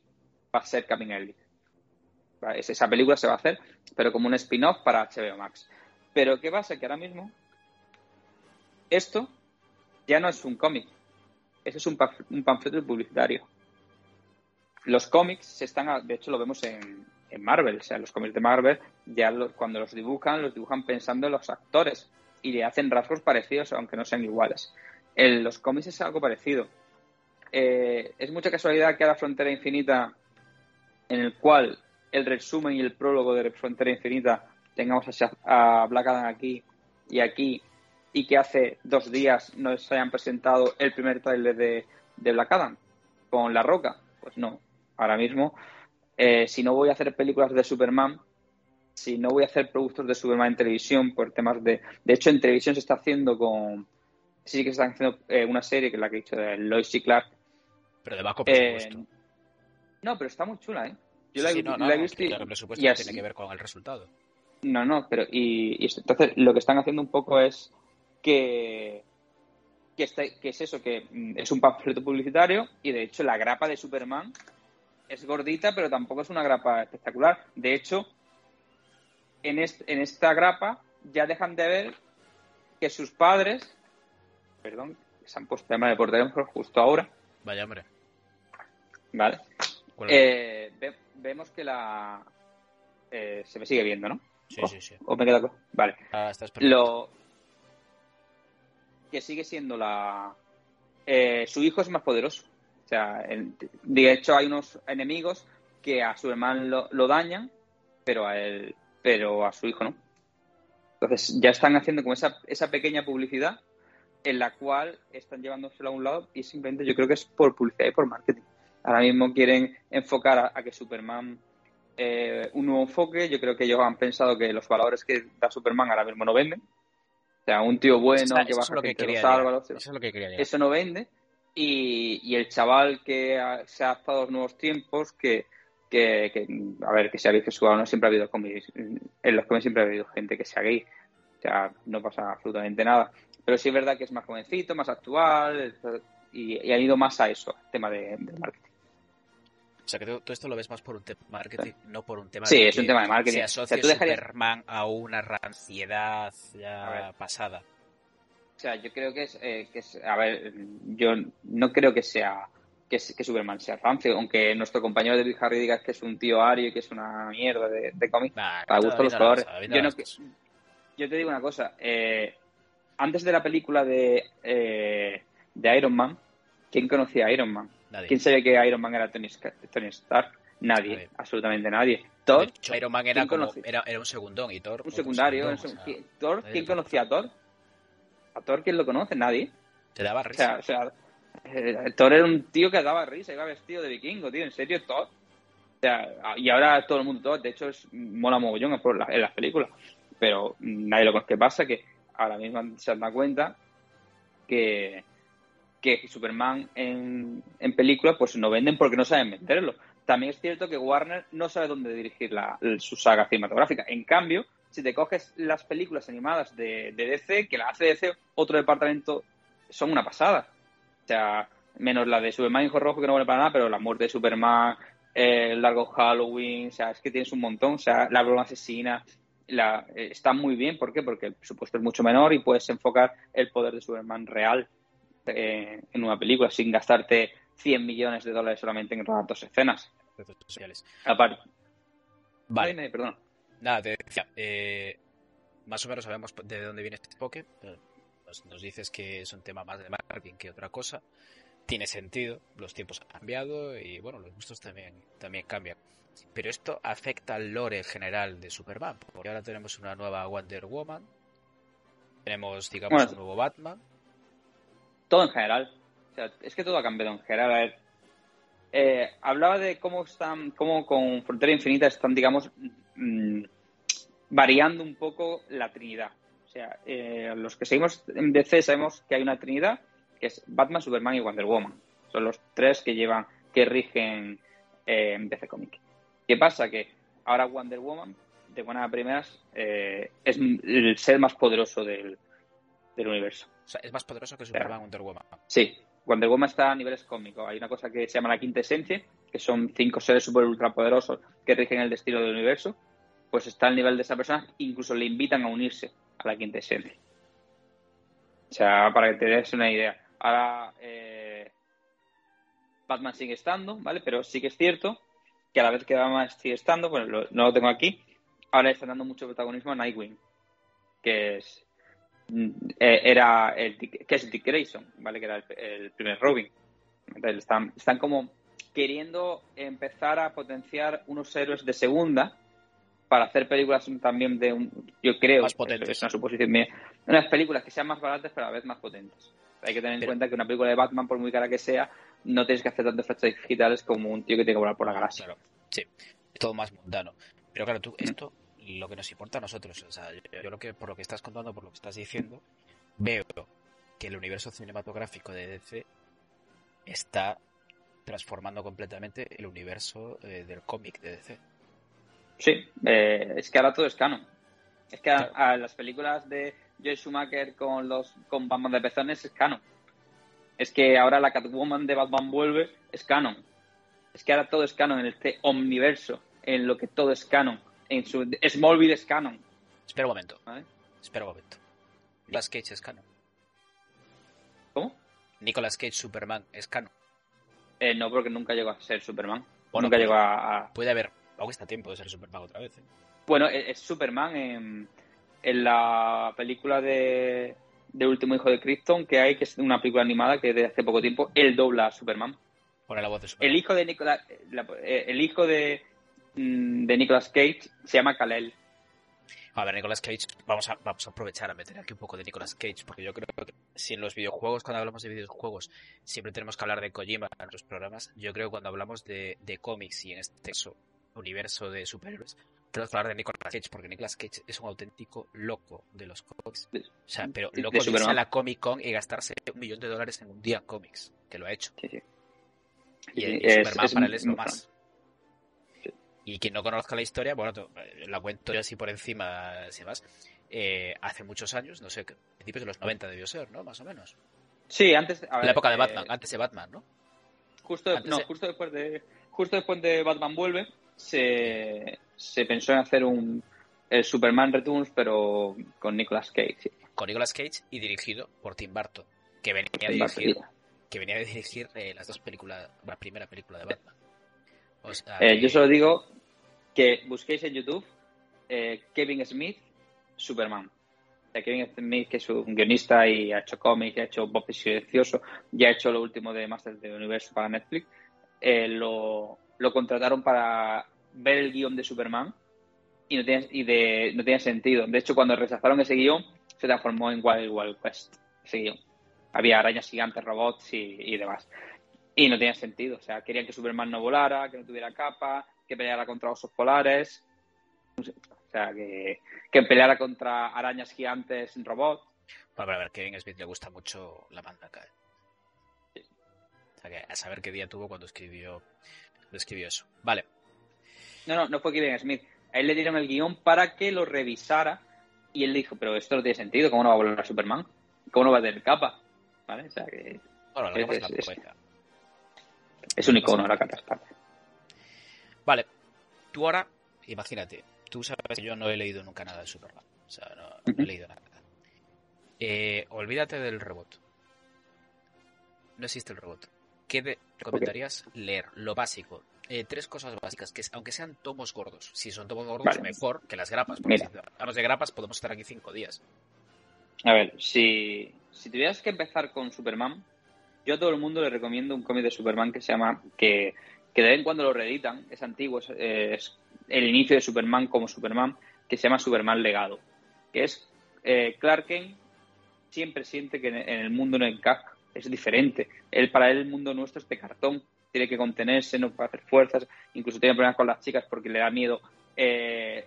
va a ser Ellie. Esa película se va a hacer, pero como un spin-off para HBO Max. Pero ¿qué pasa? Que ahora mismo esto ya no es un cómic, eso es un, panfleto publicitario. Los cómics se están, de hecho lo vemos en, Marvel, o sea, los cómics de Marvel ya cuando los dibujan, los dibujan pensando en los actores y le hacen rasgos parecidos, aunque no sean iguales. En los cómics es algo parecido. Eh, es mucha casualidad que a la Frontera Infinita, en el cual el resumen y el prólogo de Frontera Infinita tengamos a, a Black Adam aquí y aquí, y que hace dos días nos hayan presentado el primer tráiler de, de Black Adam con La Roca. Pues no, ahora mismo, eh, si no voy a hacer películas de Superman, si no voy a hacer productos de Superman en televisión por temas de... De hecho, en televisión se está haciendo con... Sí que se está haciendo eh, una serie, que es la que he dicho, de Lois y Clark. Pero de bajo presupuesto. Eh, no, pero está muy chula, ¿eh? Yo sí, la, no, no, la he visto y, claro, presupuesto y así, tiene que ver con el resultado. No, no, pero y, y, entonces lo que están haciendo un poco es que que, este, que es eso, que mm, es un panfleto publicitario y de hecho la grapa de Superman es gordita, pero tampoco es una grapa espectacular. De hecho, en, est en esta grapa ya dejan de ver que sus padres, perdón, se han puesto tema de por teléfono justo ahora. Vaya hombre. Vale. Eh, ve vemos que la eh, se me sigue viendo, ¿no? Sí, o, sí, sí. O me queda vale. Ah, estás Lo que sigue siendo la eh, su hijo es más poderoso. O sea, el, de hecho hay unos enemigos que a su hermano lo, dañan, pero a él pero a su hijo no. Entonces ya están haciendo como esa, esa pequeña publicidad en la cual están llevándoselo a un lado y simplemente yo creo que es por publicidad y por marketing. Ahora mismo quieren enfocar a, a que Superman eh, un nuevo enfoque. Yo creo que ellos han pensado que los valores que da Superman ahora mismo no venden. O sea, un tío bueno eso, que baja lo que quería eso es lo que quería Eso no vende. y, el chaval que se ha adaptado a los nuevos tiempos, que, que, a ver, que sea bisexual, no siempre ha habido en los cómics siempre ha habido gente que sea gay, o sea, no pasa absolutamente nada. Pero sí es verdad que es más jovencito, más actual, y, ha ido más a eso, tema de, marketing. O sea, que todo esto lo ves más por un tema de marketing, no por un tema sí, de es un tema de marketing. Se asocia Superman a una ranciedad ya pasada. O sea, yo creo que es, eh, que es, a ver, yo no creo que sea que, que Superman sea rancio, aunque nuestro compañero de Harry diga que es un tío ario y que es una mierda de, de cómic, a gusto los colores. Yo, no, yo, te digo una cosa, eh, antes de la película de, eh, de Iron Man, ¿quién conocía a Iron Man? ¿Quién sabía que Iron Man era Tony, Stark? Nadie, absolutamente nadie. Thor, Iron Man era, como, era, era, un segundón y Thor. Un secundario. Thor, ¿Quién conocía a Thor? ¿A Thor quién lo conoce? Nadie. Te daba risa. O sea, eh, Thor era un tío que daba risa, iba vestido de vikingo, tío. ¿En serio, Thor? O sea, y ahora todo el mundo Thor. De hecho, es mola mogollón en las películas. Pero nadie lo conoce. ¿Qué pasa? Que ahora mismo se han dado cuenta que, que Superman en, en películas pues no venden porque no saben venderlo. También es cierto que Warner no sabe dónde dirigir la, su saga cinematográfica. En cambio, si te coges las películas animadas de, DC, que la hace DC, otro departamento, son una pasada. O sea, menos la de Superman Hijo Rojo, que no vale para nada, pero la muerte de Superman, el largo Halloween, o sea, es que tienes un montón. O sea, la broma asesina, eh, está muy bien. ¿Por qué? Porque el presupuesto es mucho menor y puedes enfocar el poder de Superman real eh, en una película sin gastarte 100 millones de dólares solamente en rodar dos escenas. Sociales. Aparte. Vale. perdón. Nada, te decía, eh, más o menos sabemos de dónde viene este poke. Nos, dices que es un tema más de marketing que otra cosa. Tiene sentido, los tiempos han cambiado y bueno, los gustos también, también cambian. Pero esto afecta al lore general de Superman, porque ahora tenemos una nueva Wonder Woman, tenemos, digamos, un nuevo Batman. Todo en general. O sea, es que todo ha cambiado en general. A ver, eh, hablaba de cómo están, cómo con Frontera Infinita están, digamos, mm, variando un poco la Trinidad. O sea, eh, los que seguimos en DC sabemos que hay una Trinidad, que es Batman, Superman y Wonder Woman. Son los tres que llevan, que rigen eh, DC Comics. ¿Qué pasa? Que ahora Wonder Woman, de buenas a primeras, eh, es el ser más poderoso del, universo. O sea, es más poderoso que Superman Wonder Woman. Sí, Wonder Woman está a niveles cómicos. Hay una cosa que se llama la quinta esencia, que son cinco seres super ultrapoderosos que rigen el destino del universo pues está al nivel de esa persona, incluso le invitan a unirse a la quinta esencia. O sea, para que te des una idea. Ahora, eh, Batman sigue estando, ¿vale? Pero sí que es cierto que a la vez que Batman sigue estando, bueno, no lo tengo aquí, ahora está dando mucho protagonismo a Nightwing, que es era el que es Dick Grayson, ¿vale? Que era el, primer Robin. están, están como queriendo empezar a potenciar unos héroes de segunda para hacer películas también de un, yo creo, más potentes. es una suposición mía, unas películas que sean más baratas pero a la vez más potentes. Hay que tener en cuenta que una película de Batman, por muy cara que sea, no tienes que hacer tantos efectos digitales como un tío que tiene que volar por la galaxia. Claro, sí, es todo más mundano. Pero claro, tú, mm. esto, lo que nos importa a nosotros, o sea, yo, lo que, por lo que estás contando, por lo que estás diciendo, veo que el universo cinematográfico de DC está transformando completamente el universo eh, del cómic de DC. Sí, eh, es que ahora todo es canon. Es que a, las películas de Joe Schumacher con los con Batman de pezones es canon. Es que ahora la Catwoman de Batman vuelve es canon. Es que ahora todo es canon en este omniverso, en lo que todo es canon. En su Smallville es canon. Espera un momento. Espera un momento. Nicolas Cage es canon. ¿Cómo? Nicolas Cage Superman es canon. Eh, no, porque nunca llegó a ser Superman. O nunca llegó a... Puede haber Aún está tiempo de ser Superman otra vez. ¿eh? Bueno, e-, es Superman en, en la película de, de, Último Hijo de Krypton que hay, que es una película animada que de hace poco tiempo, él dobla a Superman. Pone la voz de Superman. El hijo de Nicolas, eh, el hijo de, de Nicolas Cage se llama Kalel. A ver, Nicolas Cage, vamos a, vamos a aprovechar a meter aquí un poco de Nicolas Cage, porque yo creo que si en los videojuegos, cuando hablamos de videojuegos, siempre tenemos que hablar de Kojima en los programas, yo creo que cuando hablamos de, de cómics y en este caso universo de superhéroes, tenemos que hablar de Nicolas Cage, porque Nicolas Cage es un auténtico loco de los cómics. O sea, pero loco de, irse a la Comic Con y gastarse un millón de dólares en un día en cómics. que lo ha hecho. Sí, sí. Y, Sí, y es- Superman es para él es lo más. Y quien no conozca la historia, bueno, eh, la cuento yo así por encima, sin más. Eh, hace muchos años, no sé, principios de los 90 debió ser, ¿no? Más o menos. Sí, antes. a ver, la época de eh, Batman, antes de Batman, ¿no? Justo, de- Antes no, de- justo después de justo después de Batman vuelve se, se pensó en hacer un el Superman Returns pero con Nicolas Cage. sí. Con Nicolas Cage y dirigido por Tim Burton, que venía a En dirigir, que venía a dirigir eh, las dos películas, la primera película de Batman. O sea, Eh, que- yo solo digo que busquéis en YouTube eh, Kevin Smith Superman. Sea, Kevin Smith, que es un guionista y ha hecho cómics, ha hecho Bob Silencioso, ya ha hecho lo último de Masters del Universo para Netflix, eh, lo, lo contrataron para ver el guion de Superman y no tenía, y de, no tenía sentido. De hecho, cuando rechazaron ese guion, se transformó en Wild Wild West, ese guion. Había arañas gigantes, robots y, y demás. Y no tenía sentido. O sea, querían que Superman no volara, que no tuviera capa, que peleara contra osos polares. O sea, que, que peleara contra arañas gigantes robots. Bueno, pero a ver, Kevin Smith le gusta mucho la banda acá. O sea, que a saber qué día tuvo cuando escribió, cuando escribió eso. Vale, No, no, no fue Kevin Smith. A él le dieron el guion para que lo revisara y él dijo, pero esto no tiene sentido, ¿cómo no va a volar Superman? ¿Cómo no va a tener capa? ¿Vale? O sea, que bueno, la Es- es es- un icono la capa Esparta. Vale, tú ahora, imagínate, tú sabes que yo no he leído nunca nada de Superman. O sea, no, he leído nada. Eh, olvídate del robot. No existe el robot. ¿Qué de- recomendarías leer? Lo básico. Eh, tres cosas básicas, que es- aunque sean tomos gordos. Si son tomos gordos, Vale. mejor que las grapas. Porque Mira. si hablamos de grapas, podemos estar aquí cinco días. A ver, si, si tuvieras que empezar con Superman, yo a todo el mundo le recomiendo un cómic de Superman que se llama, que, que de vez en cuando lo reeditan, es antiguo, es, es el inicio de Superman como Superman, que se llama Superman Legado, que es eh, Clark Kent siempre siente que en el mundo no encaja, es diferente. Él, para él el mundo nuestro es de cartón, tiene que contenerse, no puede hacer fuerzas, incluso tiene problemas con las chicas porque le da miedo eh,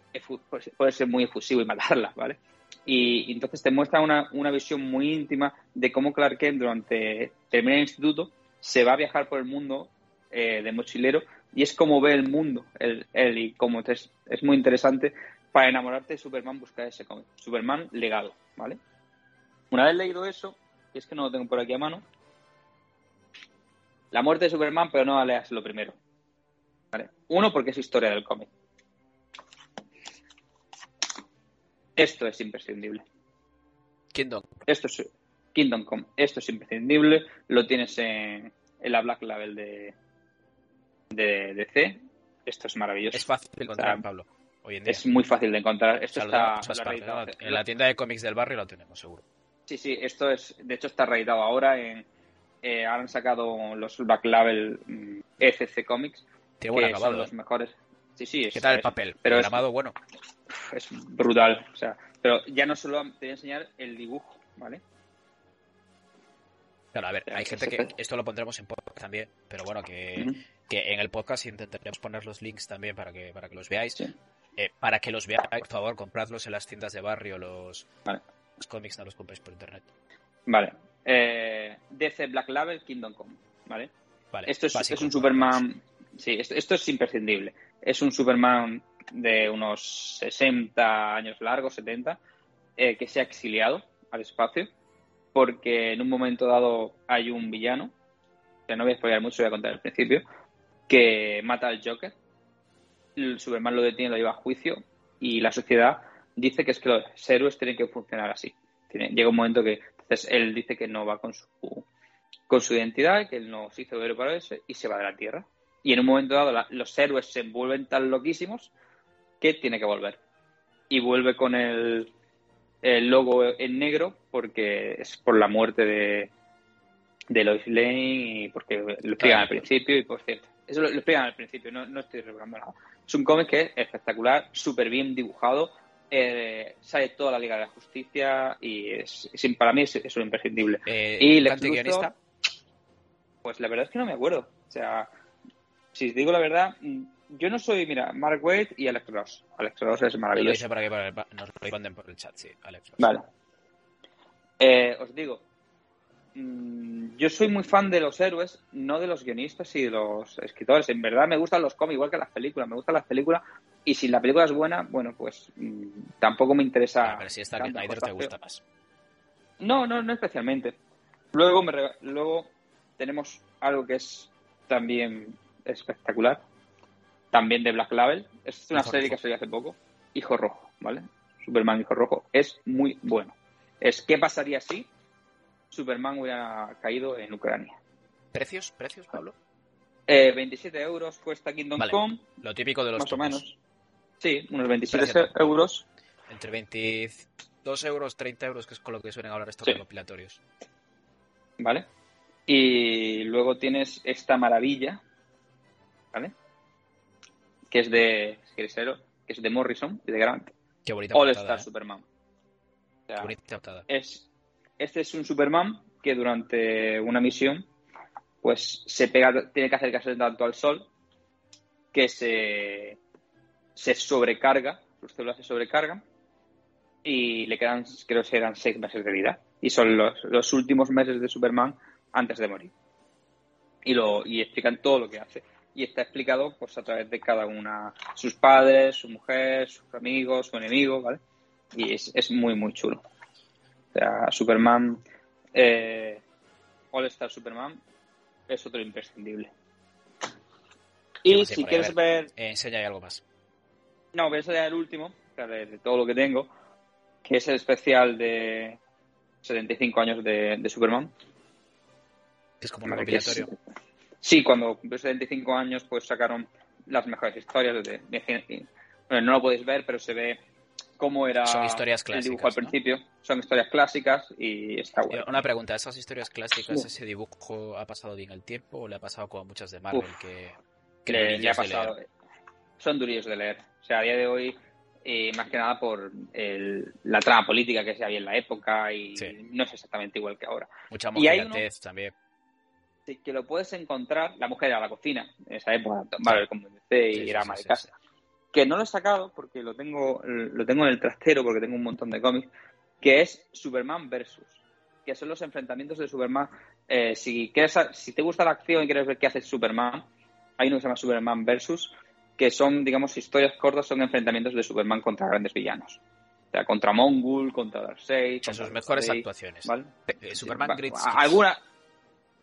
pues, ser muy efusivo y matarlas, ¿vale? Y, y entonces te muestra una, una visión muy íntima de cómo Clark Kent durante termina el instituto se va a viajar por el mundo eh, de mochilero y es como ve el mundo él, él y como te- es, es muy interesante para enamorarte de Superman buscar ese cómic Superman legado ¿vale? una vez leído eso y es que no lo tengo por aquí a mano la muerte de Superman pero no leas lo primero ¿vale? uno porque es historia del cómic esto es imprescindible Kingdom. esto es Kingdom Come. Esto es imprescindible. Lo tienes en, en la Black Label de, de DC. Esto es maravilloso. Es fácil de encontrar, O sea, Pablo, hoy en día. Es muy fácil de encontrar. Esto está en la tienda de cómics del barrio lo tenemos, seguro. Sí, sí, esto es, de hecho está reeditado ahora en, eh, han sacado los Black Label mm, ECC Comics, Tiene buen que son acabado. los ¿eh? mejores. Sí, sí, es, ¿Qué tal el papel? pero es- Programado, bueno. es brutal. O sea, pero ya no solo te voy a enseñar el dibujo, ¿vale? Claro, a ver, hay gente que esto lo pondremos en podcast también, pero bueno, que, que en el podcast intentaremos poner los links también para que para que los veáis. Sí. Eh, para que los veáis, por favor, compradlos en las tiendas de barrio, los, Vale. los cómics no los compréis por internet. Vale. Eh, DC Black Label Kingdom Come, ¿vale? Vale, Esto es, es un. Superman. Sí, esto, esto es imprescindible. Es un Superman de unos 60 años largos, 70, eh, que se ha exiliado al espacio porque en un momento dado hay un villano, que no voy a spoiler mucho, voy a contar al principio, que mata al Joker. El Superman lo detiene, lo lleva a juicio y la sociedad dice que es que los héroes tienen que funcionar así. Llega un momento que entonces él dice que no va con su con su identidad, que él no se hizo héroe para eso y se va de la Tierra. Y en un momento dado los héroes se vuelven tan loquísimos que tiene que volver. Y vuelve con el, el logo en negro porque es por la muerte de, de Lois Lane y porque lo explican Claro. al principio y por cierto. Eso lo, lo explican al principio, no, no estoy revelando nada. Es un cómic que es espectacular, súper bien dibujado, eh, sale toda la Liga de la Justicia y es, es- para mí es, es un imprescindible. Eh, Y Lex Luthor, Pues la verdad es que no me acuerdo. O sea, si os digo la verdad, mm, yo no soy, mira, Mark Waid y Alex Ross. Alex Ross es lo maravilloso. dice para que para- para- nos responden por el chat, sí, Alex. Vale. Eh, os digo, mm, yo soy muy fan de los héroes, no de los guionistas y de los escritores. En verdad me gustan los cómics igual que las películas. Me gustan las películas y si la película es buena, bueno, pues mm, tampoco me interesa. A ver si esta Snyder te gusta más. No, no, no especialmente. Luego, me luego tenemos algo que es también espectacular, también de Black Label. Es una serie que salió hace poco, Hijo Rojo, ¿vale? Superman Hijo Rojo. Es muy bueno. Es ¿qué pasaría si Superman hubiera caído en Ucrania? ¿Precios? ¿Precios, Pablo? Eh, 27 euros cuesta Kingdom Come. Lo típico de los Más o menos. Sí, unos 27 euros. Entre 22 euros, 30 euros, que es con lo que suelen hablar estos sí. recopilatorios. ¿Vale? Y luego tienes esta maravilla, ¿vale? Que es de, que es de Morrison y de Grant. Qué bonita All Star ¿eh? Superman. O sea, bonita es, este es un Superman que durante una misión pues se pega, tiene que acercarse tanto al sol que se, se sobrecarga, sus células se sobrecargan y le quedan, creo que eran seis meses de vida. Y son los, los últimos meses de Superman antes de morir. Y, lo, y explican todo lo que hace. Y está explicado pues a través de cada una, sus padres, su mujer, sus amigos, su enemigo, ¿vale? Y es, es muy, muy chulo. O sea, Superman, eh, All Star Superman, es otro imprescindible. Y si quieres ver... ver... Eh, enseña algo más. No, voy a enseñar el último, de, de, todo lo que tengo, que es el especial de 75 años de, de Superman. Es como un recopilatorio. Sí, cuando cumplió 75 años, pues sacaron las mejores historias. De, de, bueno, no lo podéis ver, pero se ve cómo era Son historias el dibujo clásicas, al principio. Son historias clásicas y está bueno. Una pregunta, ¿esas historias clásicas, ese dibujo ha pasado bien el tiempo o le ha pasado como muchas de Marvel Uf, que, que Le, le ha de pasado. leer? Son durillos de leer. O sea, a día de hoy, eh, más que nada por el- la trama política que se había en la época y Sí. no es exactamente igual que ahora. Mucha Y hay también. Que lo puedes encontrar, la mujer a la cocina, en esa época, Marvel como DC y Sí, sí, era sí, ama de sí, casa. Que no lo he sacado porque lo tengo, lo tengo en el trastero porque tengo un montón de cómics, que es Superman versus, que son los enfrentamientos de Superman. Eh, si, quieres, si te gusta la acción y quieres ver qué hace Superman, hay uno que se llama Superman versus, que son, digamos, historias cortas, son enfrentamientos de Superman contra grandes villanos. O sea, contra Mongul, contra Darkseid, contra sus mejores Darkseid, actuaciones. ¿vale? Eh, Superman Great Skills. alguna,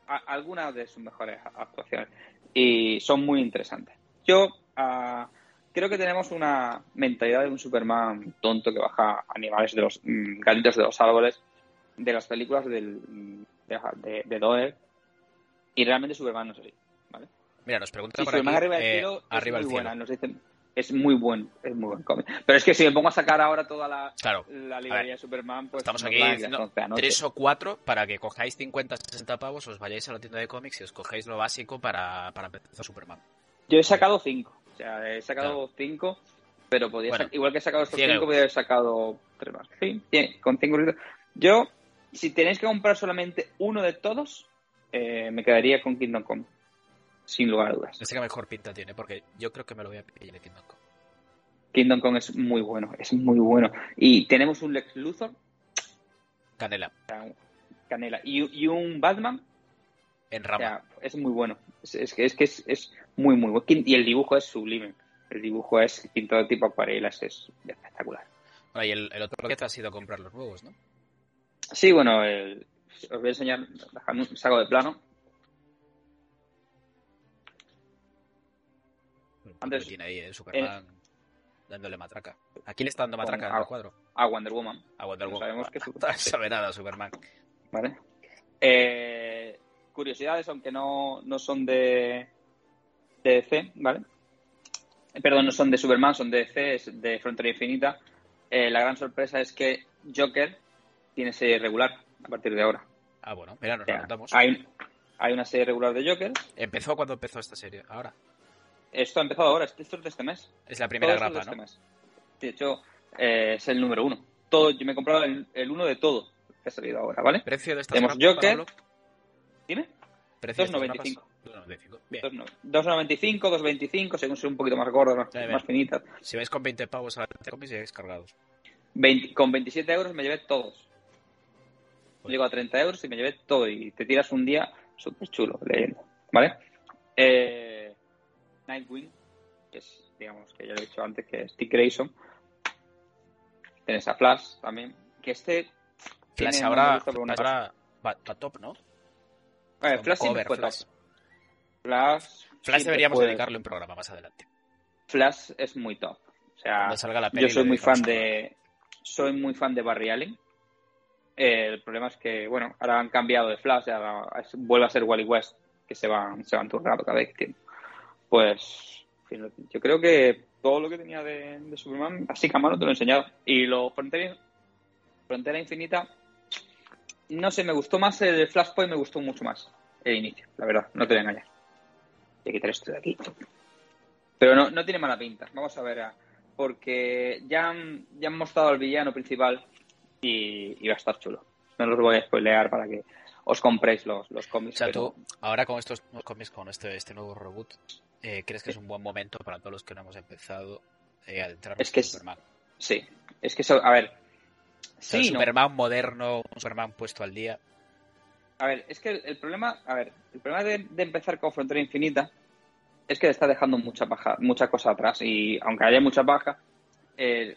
a- algunas de sus mejores actuaciones y son muy interesantes. Yo ah, creo que tenemos una mentalidad de un Superman tonto que baja animales de los mm, gatitos de los árboles de las películas del, mm, de, de, de Doer y realmente Superman no es así. ¿vale? Mira, nos pregunta Sí, por Superman aquí. arriba del eh, cielo es muy cielo. buena, nos dicen es muy buen, es muy buen cómic. Pero es que si me pongo a sacar ahora toda la, Claro, la ver, librería de Superman, pues Estamos aquí van a ir diciendo las 11 de la noche. tres o cuatro para que cojáis 50, 60 pavos, os vayáis a la tienda de cómics y os cogéis lo básico para, para empezar Superman. Yo he sacado cinco. O sea, he sacado cinco, pero podía Bueno, igual que he sacado estos 100 cinco, podría haber sacado tres más. Sí, cien- con cinco euros. Yo, si tenéis que comprar solamente uno de todos, eh, me quedaría con Kingdom Come. Sin lugar a dudas. Este que mejor pinta tiene, porque yo creo que me lo voy a pillar de Kingdom Come. Kingdom Come es muy bueno, es muy bueno. Y tenemos un Lex Luthor, Canela, Canela, y, y un Batman, en o rama. sea, es muy bueno. Es, es que es, que es, es muy, muy bueno. Y el dibujo es sublime. El dibujo es pintado tipo acuarelas, es espectacular. Bueno, y el, el otro que te has ido a comprar los nuevos, ¿no? Sí, bueno, el- os voy a enseñar, un saco de plano. Antes- tiene ahí, eh, Superman dándole matraca. Aquí le está dando matraca en el cuadro. a Wonder Woman, A Wonder no Woman. sabemos que No sabe nada Superman. ¿vale? Eh, curiosidades, aunque no, no son de, de DC, ¿vale? Eh, Perdón, no son de Superman, son de DC, es de Frontera Infinita. Eh, la gran sorpresa es que Joker tiene serie regular a partir de ahora. Ah, bueno, mira, nos O anotamos. hay, hay una serie regular de Joker. Empezó cuando empezó esta serie. Ahora. Esto ha empezado ahora, esto es de este mes. Es la primera Todo es de grapa, este ¿no? mes. De hecho, eh, es el número uno. Todo, yo me he comprado el, el uno de todo que ha salido ahora, ¿vale? Precio de estas Tenemos grapas, Joker. Dime. Precio de estas 2,95. grapas. 2,95. Bien. 2,95, 2,25, según sea un poquito más gordas, más, más finitas. Si vais con 20 pavos a la cómics, llegáis cargados. 20 con 27 euros me llevé todos. Llegó a 30 euros y me llevé todo y te tiras un día súper chulo leyendo, ¿vale? Eh, Nightwing, que es, digamos, que ya lo he dicho antes, que es Stick Grayson. Tienes a Flash también, que este... Flash tiene- ahora, una ahora va, va top, ¿no? Flash Cover, fue top. Flash. Flash, Flash siempre deberíamos fue- dedicarle un programa más adelante. Flash es muy top. O sea, salga la yo soy muy fan de soy muy fan de Barry Allen. Eh, el problema es que, bueno, ahora han cambiado de Flash, ahora vuelve a ser Wally West, que se van, se van turnando cada vez que tiene. Pues, yo creo que todo lo que tenía de, de Superman, así que a mano te lo he enseñado. Y lo Frontera, Frontera Infinita, no sé, me gustó más el Flashpoint, me gustó mucho más el inicio, la verdad, no te voy a engañar. Voy a quitar esto de aquí. Pero no, no tiene mala pinta. Vamos a ver, ah, porque ya han, ya han mostrado al villano principal y, y va a estar chulo. No los voy a spoilear para que os compréis los, los O cómics. sea, pero- tú, ahora con estos nuevos cómics, con este, este nuevo reboot, eh, ¿crees que es un buen momento para todos los que no hemos empezado eh, a adentrarnos Es que en es- Superman? Sí, es que eso, a ver. Sí, un no. Superman moderno, un Superman puesto al día. A ver, es que el, el problema, a ver, el problema de, de empezar con Frontera Infinita es que le está dejando mucha paja, mucha cosa atrás y aunque haya mucha paja, eh,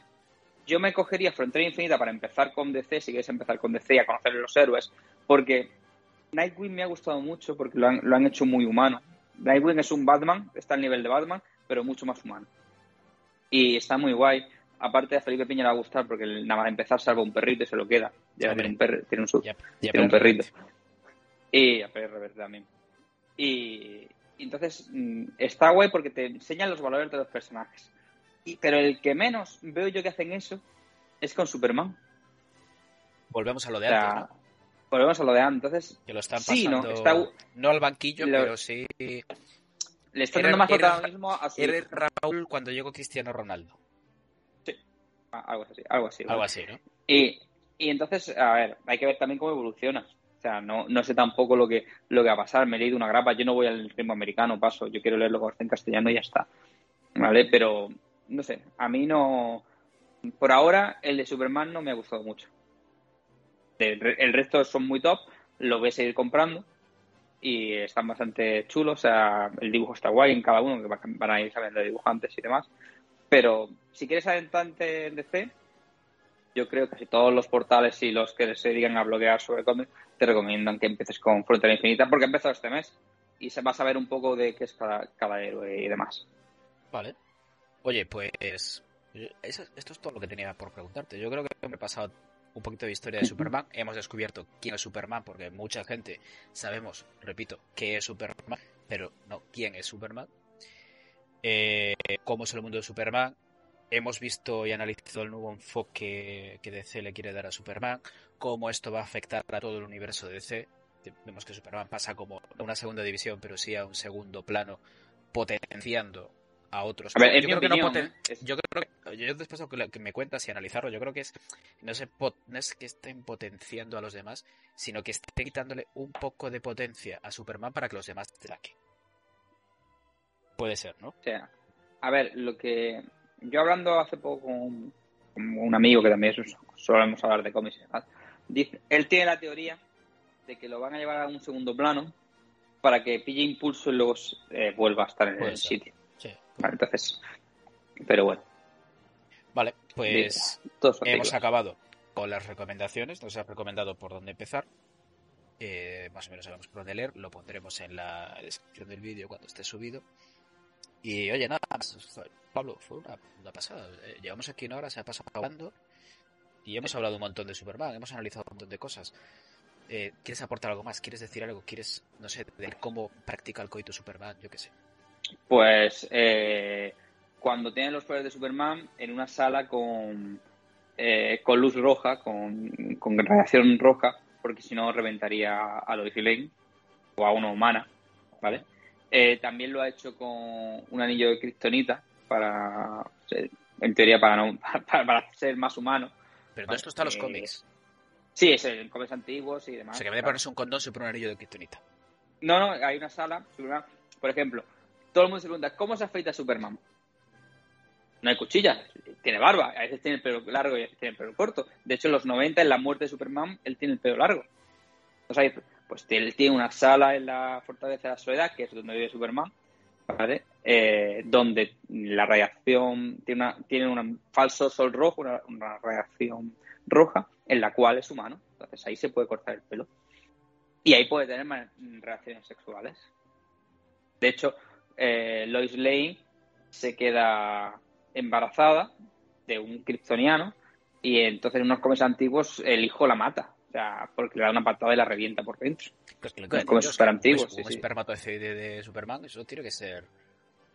yo me cogería Frontera Infinita para empezar con DC, si quieres empezar con DC y a conocer los héroes, porque Nightwing me ha gustado mucho porque lo han, lo han hecho muy humano. Nightwing es un Batman, está al nivel de Batman, pero mucho más humano. Y está muy guay. Aparte a Felipe Piña le va a gustar porque nada más empezar salva un perrito y se lo queda. Ya tiene un perro, tiene un sub. Ya, ya Tiene un perrito. Y a Reverte también. Y, y entonces mm, está guay porque te enseñan los valores de los personajes. Y, pero el que menos veo yo que hacen eso es con Superman. Volvemos a lo O de sea, antes, ¿no? Volvemos a lo de antes. Entonces, Que lo están sí, ¿no? Está- no al banquillo, Lo- pero sí... le están dando más protagonismo a su Eres Raúl cuando llegó Cristiano Ronaldo. Ah, algo así, algo así. Algo así, ¿no? Y, y entonces, a ver, hay que ver también cómo evoluciona. O sea, no, no sé tampoco lo que, lo que va a pasar. Me he leído una grapa, yo no voy al ritmo americano, paso. Yo quiero leerlo en castellano y ya está. ¿Vale? Pero, no sé, a mí no. Por ahora, el de Superman no me ha gustado mucho. El, re- el resto son muy top, lo voy a seguir comprando y están bastante chulos. O sea, el dibujo está guay en cada uno, que va- van a ir sabiendo dibujantes y demás. Pero si quieres adentrarte en DC, yo creo que casi todos los portales y los que se dedican a bloguear sobre cómics te recomiendan que empieces con Frontera Infinita porque ha empezado este mes y se va a saber un poco de qué es cada, cada héroe y demás. Vale. Oye, pues esto es todo lo que tenía por preguntarte. Yo creo que me he pasado un poquito de historia de Superman. Hemos descubierto quién es Superman, porque mucha gente sabemos, repito, qué es Superman, pero no quién es Superman. Eh, cómo es el mundo de Superman. Hemos visto y analizado el nuevo enfoque que DC le quiere dar a Superman, cómo esto va a afectar a todo el universo de DC. Vemos que Superman pasa como a una segunda división, pero sí a un segundo plano, potenciando a otros. A ver, en yo creo que no ¿eh? Yo creo que yo después de lo que, me cuentas y analizarlo, yo creo que es no, se no es que estén potenciando a los demás, sino que estén quitándole un poco de potencia a Superman para que los demás destaquen. Puede ser, ¿no? O sea, a ver, lo que yo hablando hace poco con, con un amigo que también es, solemos hablar de cómics y demás, dice, él tiene la teoría de que lo van a llevar a un segundo plano para que pille impulso y luego eh, vuelva a estar en Puede el ser. sitio. Vale, entonces, pero bueno, Vale, pues hemos acabado con las recomendaciones. Nos ha recomendado por dónde empezar. Eh, más o menos sabemos por dónde leer. Lo pondremos en la descripción del vídeo cuando esté subido. Y oye, nada Pablo, fue una, una pasada. Eh, llevamos aquí una hora, se ha pasado hablando. Y hemos hablado un montón de Superman. Hemos analizado un montón de cosas. Eh, ¿Quieres aportar algo más? ¿Quieres decir algo? ¿Quieres, no sé, de cómo practica el coito Superman? Yo qué sé. Pues eh, cuando tienen los poderes de Superman en una sala con, eh, con luz roja, con, con radiación roja, porque si no reventaría a Lois Lane o a una humana, ¿vale? Eh, también lo ha hecho con un anillo de kriptonita para, ser- en teoría, para, no, para, para ser más humano. Pero todo esto está en los eh, cómics. Sí, es en cómics antiguos y O demás. sea, que en vez de claro. ponerse un condón, se pone un anillo de kriptonita. No, no, hay una sala, por ejemplo, todo el mundo se pregunta, ¿cómo se afeita Superman? No hay cuchillas, tiene barba, a veces tiene el pelo largo y a veces tiene el pelo corto. De hecho, en los 90, en la muerte de Superman, él tiene el pelo largo. Entonces, pues él tiene una sala en la Fortaleza de la Soledad, que es donde vive Superman. Eh, donde la radiación tiene, una, tiene un falso sol rojo, una, una, radiación roja, en la cual es humano. Entonces ahí se puede cortar el pelo. Y ahí puede tener relaciones sexuales. De hecho, eh, Lois Lane se queda embarazada de un kryptoniano y entonces en unos cómics antiguos el hijo la mata. O sea, porque le da una patada y la revienta por dentro. Pues que como súper antiguos. Un, sí, espermatozoide de Superman, eso tiene que ser.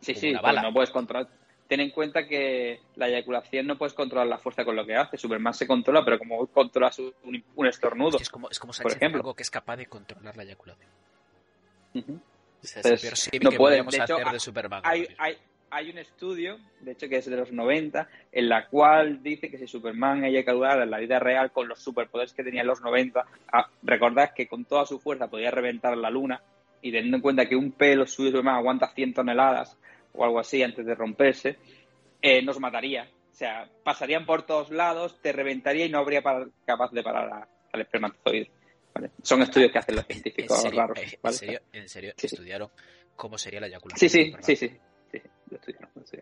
Sí, sí, pues no puedes controlar. Ten en cuenta que la eyaculación no puedes controlar la fuerza con lo que hace. Superman se controla, pero como controlas un, un estornudo. Es, como, es como por ejemplo. algo que es capaz de controlar la eyaculación. No puede. De hecho, de Superman. Hay, hay, hay un estudio, de hecho que es de los 90, en la cual dice que si Superman haya caudado en la vida real con los superpoderes que tenía en los 90, ah, recordad que con toda su fuerza podía reventar la luna y teniendo en cuenta que un pelo suyo de Superman aguanta 100 toneladas o algo así antes de romperse, eh, nos mataría. O sea, pasarían por todos lados, te reventaría y no habría capaz de parar al espermatozoide. Son estudios que hacen los científicos raros. ¿En serio, ¿En serio estudiaron cómo sería la eyaculación? Sí, sí, sí, sí. Pues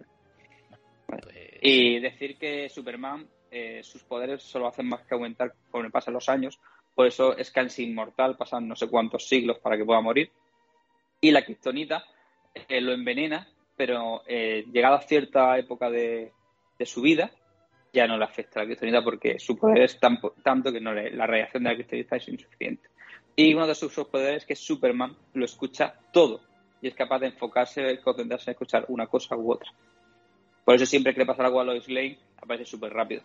y decir que Superman, eh, sus poderes solo hacen más que aumentar conforme pasan los años, por eso es casi inmortal, pasan no sé cuántos siglos para que pueda morir. Y la kriptonita eh, lo envenena, pero eh, llegada a cierta época de, su vida, ya no le afecta a la kriptonita porque su poder es tanto que no la radiación de la kriptonita es insuficiente. Y uno de sus poderes es que Superman lo escucha todo y es capaz de enfocarse, concentrarse en escuchar una cosa u otra. Por eso siempre que le pasa algo a Lois Lane aparece súper rápido,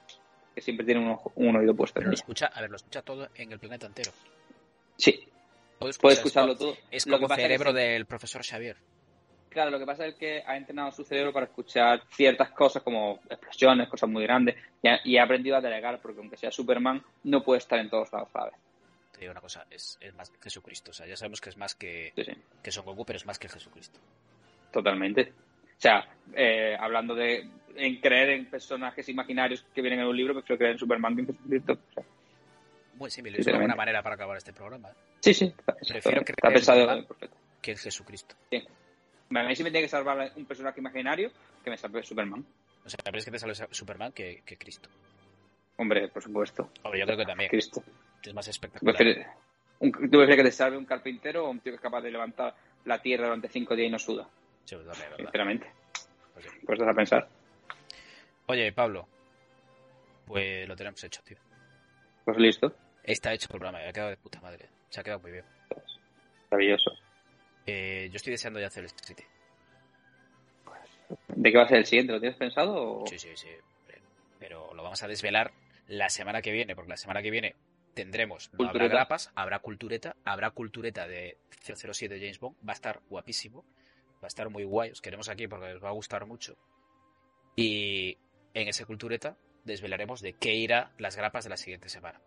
que siempre tiene un, un oído puesto. Pero lo escucha, a ver, lo escucha todo en el planeta entero. Sí. Puede escucharlo todo. Es como el cerebro del profesor Xavier. Claro, lo que pasa es que ha entrenado su cerebro para escuchar ciertas cosas como explosiones, cosas muy grandes, y ha, aprendido a delegar, porque aunque sea Superman, no puede estar en todos lados a te digo una cosa, es, más que Jesucristo. O sea, ya sabemos que es más que, que Son Goku, pero es más que Jesucristo. Totalmente. O sea, eh, hablando de en creer en personajes imaginarios que vienen en un libro, prefiero creer en Superman que en Jesucristo. Muy simple, es una buena manera para acabar este programa. ¿eh? Sí, sí. Prefiero creer está pensado en que en Jesucristo. Sí. A mí sí me tiene que salvar un personaje imaginario que me salve Superman. O sea, ¿crees que te salve Superman que, que Cristo? Hombre, por supuesto. Hombre, yo creo que también. Cristo es más espectacular. ¿Tú prefieres, que te salve un carpintero o un tío que es capaz de levantar la tierra durante cinco días y no suda? Sí, pues verdad. Sinceramente. Pues, sí. pues a pensar. Oye, Pablo, pues lo tenemos hecho, tío. Pues listo. Está hecho el programa, ha quedado de puta madre. Se ha quedado muy bien. Maravilloso. Eh, yo estoy deseando ya hacer el City. ¿De qué va a ser el siguiente? ¿Lo tienes pensado? Sí, sí, sí. Pero lo vamos a desvelar la semana que viene, porque la semana que viene tendremos, no habrá grapas, habrá cultureta, habrá cultureta de 007 James Bond, va a estar guapísimo, va a estar muy guay, os queremos aquí porque os va a gustar mucho. Y en ese cultureta desvelaremos de qué irá las grapas de la siguiente semana.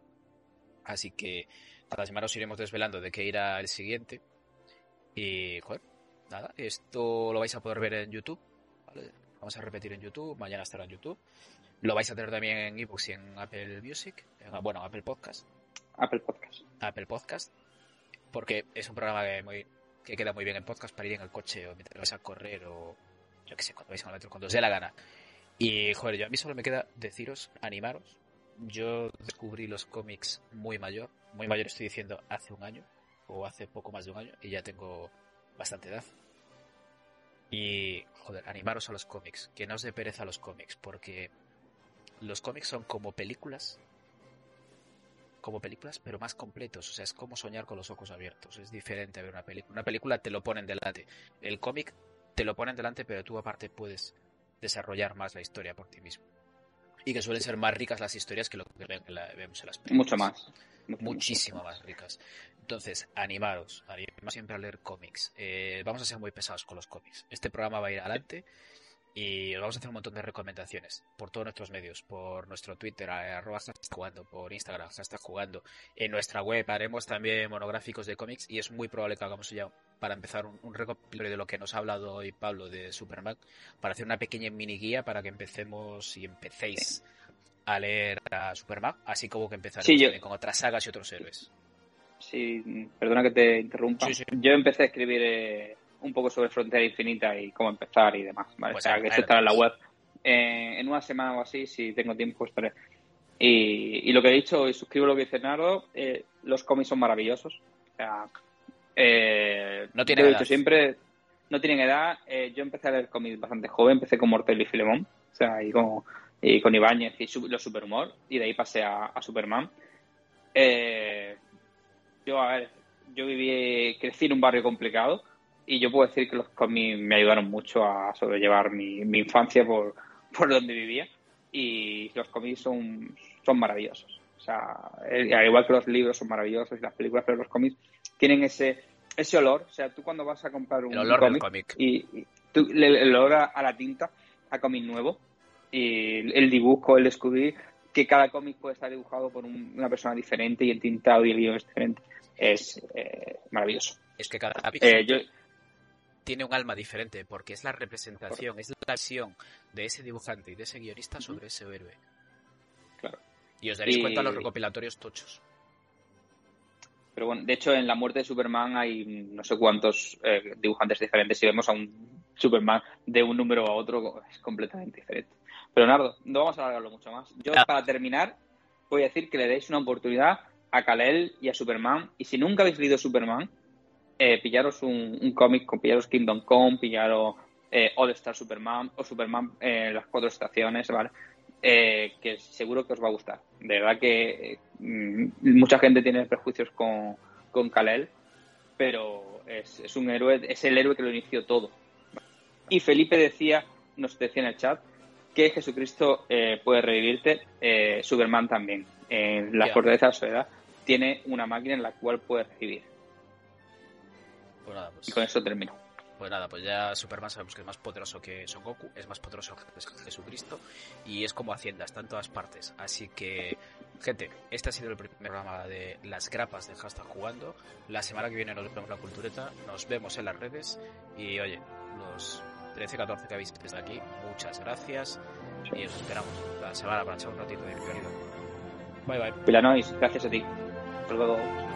Así que cada semana os iremos desvelando de qué irá el siguiente. Y, joder, nada, esto lo vais a poder ver en YouTube. Vamos a repetir en YouTube, mañana estará en YouTube. Lo vais a tener también en ebooks y en Apple Music, bueno, Apple Podcast. Apple Podcast. Apple Podcast. Porque es un programa que, muy, que queda muy bien en podcast para ir en el coche o mientras vais a correr o yo qué sé, cuando vais a metro, cuando os dé la gana. Y joder, yo a mí solo me queda deciros, animaros. Yo descubrí los cómics muy mayor, muy mayor estoy diciendo hace un año o hace poco más de un año y ya tengo bastante edad. Y joder, animaros a los cómics, que no os dé pereza a los cómics, porque los cómics son como películas como películas, pero más completos. O sea, es como soñar con los ojos abiertos. Es diferente a ver una película. Una película te lo ponen delante. El cómic te lo ponen delante, pero tú aparte puedes desarrollar más la historia por ti mismo. Y que suelen ser más ricas las historias que lo que vemos en las películas. Mucho más. Muchísimo más ricas. Entonces, animaros, animaros siempre a leer cómics. Eh, vamos a ser muy pesados con los cómics. Este programa va a ir adelante y os vamos a hacer un montón de recomendaciones por todos nuestros medios, por nuestro Twitter, arroba jugando, por Instagram, jugando, en nuestra web haremos también monográficos de cómics y es muy probable que hagamos ya para empezar un, un recopilatorio de lo que nos ha hablado hoy Pablo de Superman, para hacer una pequeña mini guía para que empecemos y empecéis a leer a Superman, así como que empezaremos con otras sagas y otros héroes. Si, perdona que te interrumpa. Yo empecé a escribir eh, un poco sobre Frontera Infinita y cómo empezar y demás. ¿vale? Pues o sea, que eso estará en la web. Eh, en una semana o así, si tengo tiempo, estaré. Y, lo que he dicho, y suscribo lo que dice Nardo, eh, los cómics son maravillosos. O sea, no tienen edad. siempre, no tienen edad. yo empecé a leer cómics bastante joven, empecé con Mortel y Filemón, o sea, y con, y con Ibáñez y los Superhumor, y de ahí pasé a, a Superman. Eh, yo, a ver, yo viví, crecí en un barrio complicado y yo puedo decir que los cómics me ayudaron mucho a sobrellevar mi, infancia por, por donde vivía y los cómics son, son maravillosos. O sea, al igual que los libros son maravillosos y las películas, pero los cómics tienen ese, ese olor. O sea, tú cuando vas a comprar un, cómic, y, el olor a, la tinta, a cómic nuevo, y el dibujo, el descubrir que cada cómic puede estar dibujado por una persona diferente y el tintado y el guion es diferente. Es eh, maravilloso. Es que cada eh, tiene un alma diferente porque es la representación, es la visión de ese dibujante y de ese guionista sobre ese héroe. Claro. Y os daréis cuenta de los recopilatorios tochos. Pero bueno, de hecho en la muerte de Superman hay no sé cuántos eh, dibujantes diferentes. Si vemos a un Superman de un número a otro, es completamente diferente. Leonardo, no vamos a alargarlo mucho más. Yo, para terminar, voy a decir que le deis una oportunidad a Kalel y a Superman. Y si nunca habéis leído Superman, eh, pillaros un, cómic, pillaros Kingdom Come, pillaros eh, All Star Superman o Superman en las cuatro estaciones, ¿vale? Eh, que seguro que os va a gustar. De verdad que mm, mucha gente tiene prejuicios con, con Kalel, pero es, es, un héroe, es el héroe que lo inició todo. Y Felipe decía, nos decía en el chat, que Jesucristo eh, puede revivirte, eh, Superman también. En la fortaleza de la soledad tiene una máquina en la cual puede revivir. Pues nada, pues... Y con eso termino. Pues nada, pues ya Superman sabemos que es más poderoso que Son Goku, es más poderoso que Jesucristo y es como Hacienda, está en todas partes. Así que, gente, este ha sido el primer programa de las grapas de Hashtag Jugando. La semana que viene nos vemos la cultureta, nos vemos en las redes y oye, los 13-14 que habéis desde aquí, muchas gracias y os esperamos la semana para echar un ratito de actualidad. Bye bye. Pilanois, gracias a ti. Luego.